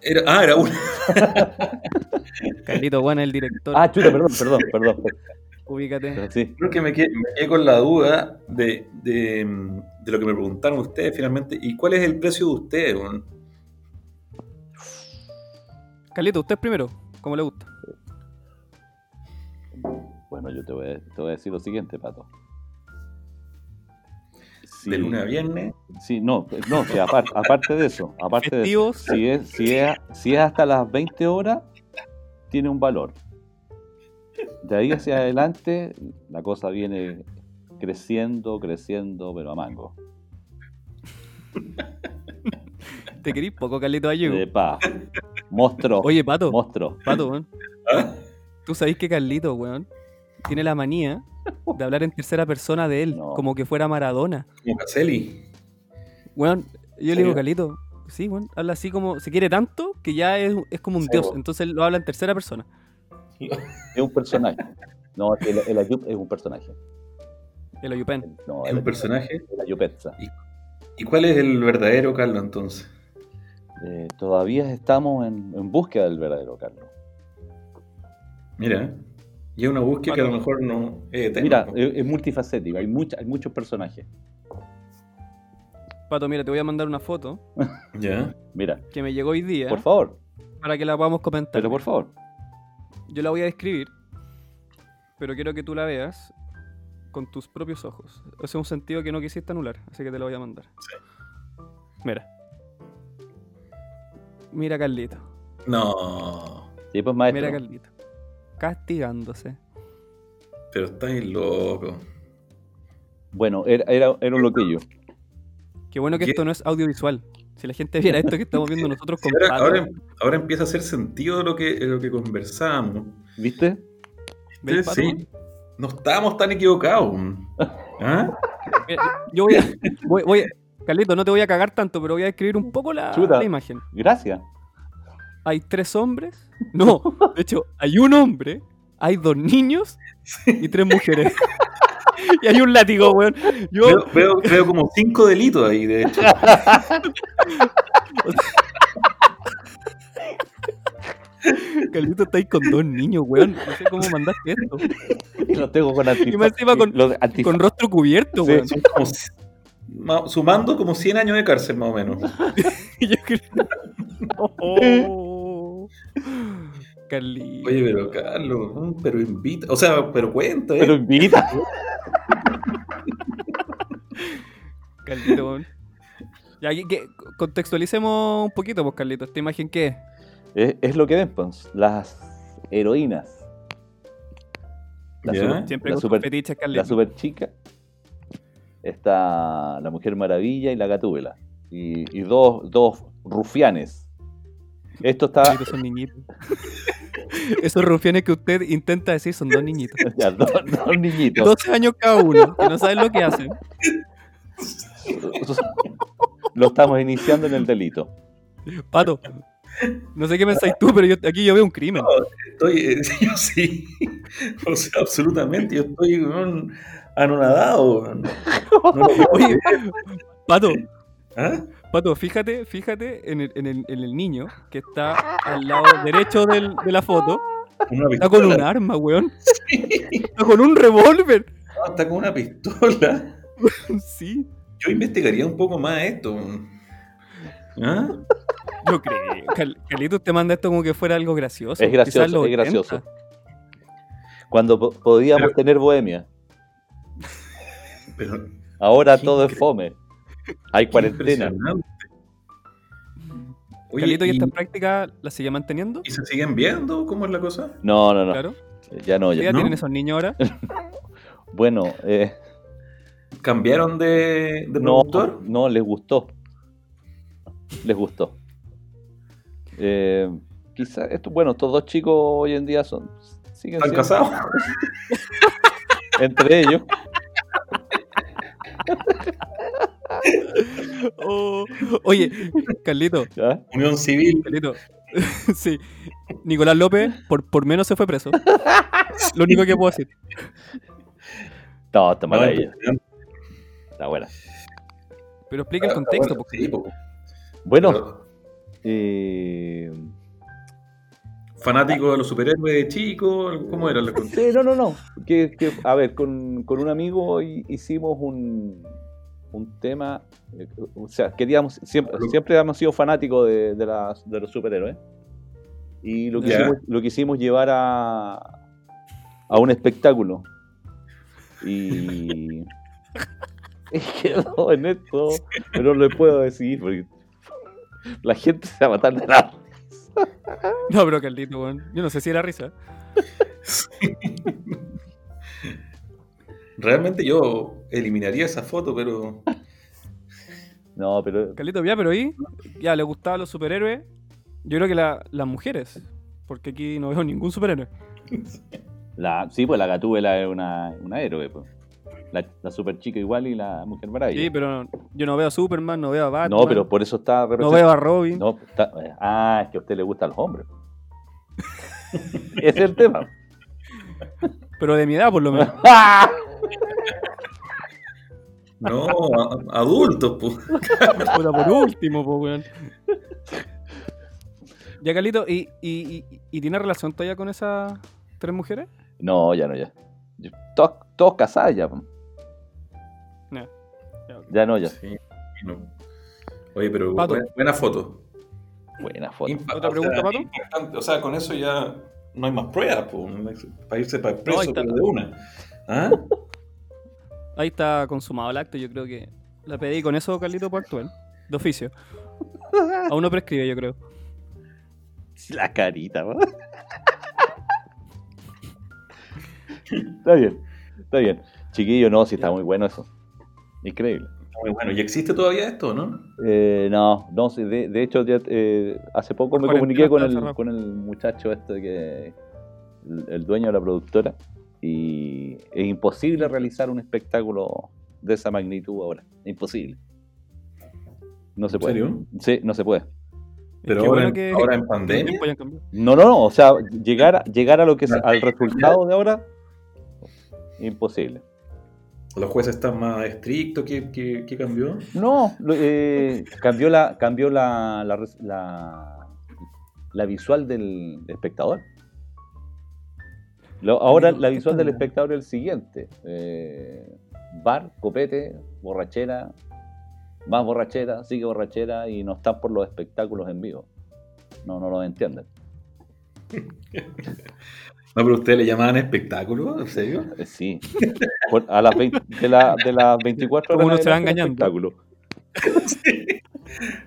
era- ah, era una. Carlito, bueno, el director, Ah, chuta, perdón, perdón, perdón. Ubícate. Sí. Creo que me quedé, me quedé con la duda de, de, mm, de lo que me preguntaron ustedes finalmente. ¿Y cuál es el precio de ustedes? weón? Carlito, usted primero, como le gusta. Bueno, yo te voy, a, te voy a decir lo siguiente, Pato. Sí, De lunes a viernes. Sí, no, no, sí, aparte, aparte de eso, aparte de eso, si es, si, es, si es hasta las 20 horas, tiene un valor. De ahí hacia adelante, la cosa viene creciendo, creciendo, pero a mango. Te querís poco, Carlito Ayugo. De pa. Monstruo. Oye, Pato, Monstruo. Pato, weón. ¿Ah? Tú sabés que Carlito, weón, tiene la manía de hablar en tercera persona de él, No. como que fuera Maradona. Como Caselli. Weón, yo le digo, Carlito, sí, weón, habla así como, se quiere tanto que ya es, es como un Sí, dios, weón. entonces él lo habla en tercera persona. Es un personaje. No, el, el Ayup es un personaje. El Oyupen. El- no, Es el, un personaje. el Ayupetza. ¿Y cuál es el verdadero Carlos entonces? Eh, todavía estamos en, en búsqueda del verdadero Carlos. Mira. Y es una búsqueda que a lo mejor no eterna, Mira, es, es multifacético, hay, mucha- hay muchos personajes. Pato, mira, te voy a mandar una foto Ya. Mira, que me llegó hoy día por favor, para que la podamos comentar. pero por favor. Yo la voy a describir, pero quiero que tú la veas con tus propios ojos. Ese es un sentido que no quisiste anular, así que te lo voy a mandar. Mira. Mira Carlito. No. Sí, pues maestro. Mira Carlito. Castigándose. Pero estáis loco. Bueno, era, era, era un loquillo. Qué bueno que ¿Qué? esto no es audiovisual. Si la gente viera esto que estamos viendo nosotros con ahora, Pato, ahora, ahora empieza a hacer sentido lo que, lo que conversábamos. ¿Viste? ¿ves, Pato? Sí. No estábamos tan equivocados. ¿Ah? Yo voy a, voy, voy a- Carlito, no te voy a cagar tanto, pero voy a describir un poco la, Chuta. la imagen. Gracias. Hay tres hombres. No, de hecho, hay un hombre, hay dos niños y tres mujeres. y hay un látigo, weón. Yo, Veo, veo, veo como cinco delitos ahí, de hecho. Carlito, está ahí con dos niños, weón. No sé cómo mandaste esto. Y lo tengo con Y más encima con- Con rostro cubierto, Sí. weón. Como sumando como 100 años de cárcel, más o menos. Yo creo- Oh. Carlito. Oye, pero Carlos, pero invita, o sea, pero cuenta, ¿eh? Pero invita. Carlito, weón. Ya, que, que- contextualicemos un poquito, pues, Carlito. ¿Esta imagen qué es? Es, lo que ven, pues, las heroínas. La, super, Siempre la, con super, fetiches, la super chica. Está la Mujer Maravilla y la Gatúbela. Y, y dos, dos rufianes. Esto está. Son niñitos. Esos rufianes que usted intenta decir son dos niñitos. ya, dos, dos niñitos. 12 años cada uno, que no saben lo que hacen. Lo estamos iniciando en el delito. Pato, no sé qué pensáis tú, pero yo, aquí yo veo un crimen. Estoy, eh, yo sí, o sea, absolutamente, yo estoy anonadado. No Oye. Pato, ¿Ah? Pato, fíjate, fíjate en el, en el- en el niño que está al lado derecho del- de la foto. Una Está con un arma, weón. Está con un revólver. No, está con una pistola. Sí, Yo investigaría un poco más esto. ¿Ah? yo creo. Cal- Carlitos te manda esto como que fuera algo gracioso. Es gracioso, es gracioso. 80. Cuando po- podíamos Pero- tener bohemia. Pero Ahora todo es fome. Hay qué cuarentena. Oye, ¿y ¿y, esta práctica la sigue manteniendo? y se siguen viendo? ¿Cómo es la cosa? No, no, no. Claro. Ya no, ya ¿Ya ¿no? tienen esos niños ahora? Bueno, eh, ¿Cambiaron de, de no, productor? no, les gustó. Les gustó. Eh, quizá, esto, bueno, estos dos chicos hoy en día son. Siguen ¿Están casados? Entre ellos. Oh, Oye, Carlito, ¿ya? Unión Civil. Carlito. sí. Nicolás López, por, por menos se fue preso. Lo único que puedo decir. No, está maravilla. Está buena. Pero explica el contexto. Bueno, porque- sí, po. Bueno, Pero, eh, fanático de los superhéroes chicos, ¿cómo era la cosa? sí, no, no, no. Que, que, a ver, con, con un amigo hi- hicimos un, un tema. eh, O sea, queríamos. Siempre, siempre hemos sido fanáticos de, de, las- de los superhéroes. Y lo quisimos, lo quisimos llevar a, a un espectáculo. Y. y quedó en esto. Pero no le puedo decir porque la gente se va a matar de la No, pero Carlito, weón. Yo no sé si era risa. Realmente yo eliminaría esa foto, pero No, pero. Carlito, ya, pero ahí, ya, le gustaban los superhéroes. Yo creo que la- las mujeres. Porque aquí no veo ningún superhéroe. La, sí, pues la Gatúbela es una, una héroe. Pues. La, la super chica igual y la Mujer Maravilla. Sí, pero yo no veo a Superman, no veo a Batman. no, pero por eso está No veo a Robin. No, está- ah, es que a usted le gustan los hombres. Ese es el tema. Pero de mi edad, por lo menos. No, a- adultos, pues. Puta, por último, pues, weón. Ya, Carlito, ¿y, y, y, y tiene relación todavía con esas tres mujeres? No, ya no, ya. Todos, todos casados ya. pues. No. Ya. Ya no, ya. Sí, no. Oye, pero Pato. buena, buena foto. Buena foto. Impa- ¿Otra o sea, pregunta, Pato? impactante. O sea, con eso ya no hay más pruebas, pues, para irse para el preso pero de una. ¿Ah? Ahí está consumado el acto. Yo creo que la pedí con eso, Carlito, por actuar. De oficio. Aún no prescribe, yo creo. La carita, ¿no? Está bien, está bien. Chiquillo, no, sí está muy bueno eso. Increíble. Muy bueno. ¿Y existe todavía esto, no? Eh, no, no, sí, de, de hecho, ya, eh, hace poco me comuniqué con el, con el muchacho este que. El, el dueño de la productora. Y es imposible realizar un espectáculo de esa magnitud ahora. Imposible. No se ¿En puede. serio? Sí, no se puede. Pero ahora, bueno en- que- ahora en pandemia. No, no, no. O sea, llegar, a- llegar a lo que es, al resultado de ahora, imposible. Los jueces están más estrictos. ¿Qué, qué- qué cambió? No, eh, cambió la, cambió la, la, la- la visual del espectador. Lo- ahora la ¿qué visual del espectador es el siguiente. eh, bar, copete, borrachera, más borrachera, sigue borrachera y no están por los espectáculos en vivo. No, no lo entienden. No, pero ustedes le llamaban espectáculo, ¿en serio? Sí. A las 20 de, la- de las 24 Como horas uno se va engañando. espectáculo.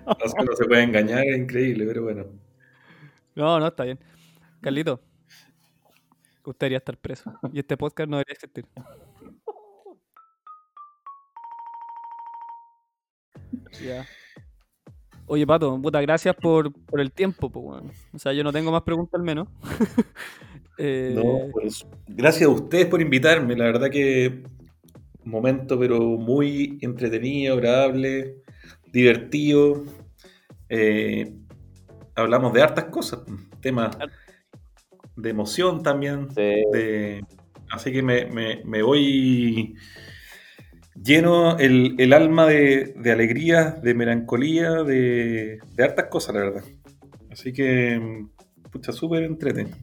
No sé, no se puede engañar, es increíble, pero bueno. No, no, está bien. Carlito, debería estar preso. Y este podcast no debería existir. Ya. Oye, Pato, puta, gracias por, por el tiempo, pues. O sea, yo no tengo más preguntas al menos. Eh, No, pues, gracias a ustedes por invitarme. La verdad que un momento, pero muy entretenido, agradable, divertido. Eh, hablamos de hartas cosas, temas de emoción también. Sí. de- así que me, me- me voy lleno el, el alma de, de alegría, de melancolía, de, de hartas cosas, la verdad. Así que, pucha, súper entretenido.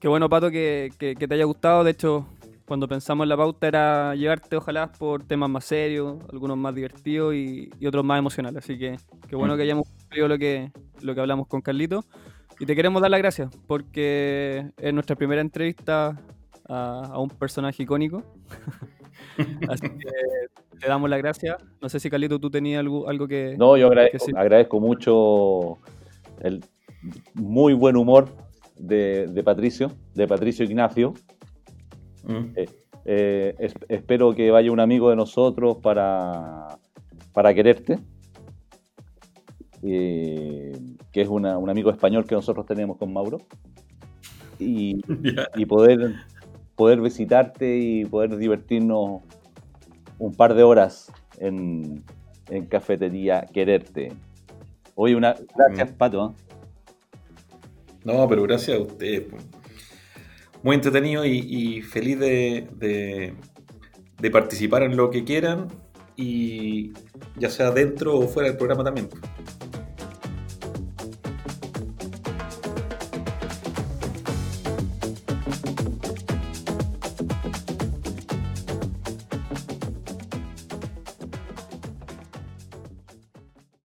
Qué bueno, Pato, que, que- que te haya gustado. De hecho, cuando pensamos en la pauta era llevarte, ojalá, por temas más serios, algunos más divertidos y, y otros más emocionales. Así que qué bueno que hayamos cumplido lo que, lo que hablamos con Carlito. Y te queremos dar las gracias porque es nuestra primera entrevista a, a un personaje icónico. Así que te damos las gracias. No sé si Carlito tú tenías algo, algo que... No, yo agradezco, que sí. agradezco mucho el muy buen humor de, de Patricio, de Patricio Ignacio. Mm. Eh, es- espero que vaya un amigo de nosotros para, para quererte. Eh, que es una- un amigo español que nosotros tenemos con Mauro. Y, poder, poder visitarte y poder divertirnos un par de horas en, en cafetería Quererte. Oye, una gracias, Mm. Pato. ¿eh? No, pero gracias a ustedes. pues. Muy entretenido y, y feliz de, de- de participar en lo que quieran y ya sea dentro o fuera del programa también. pues.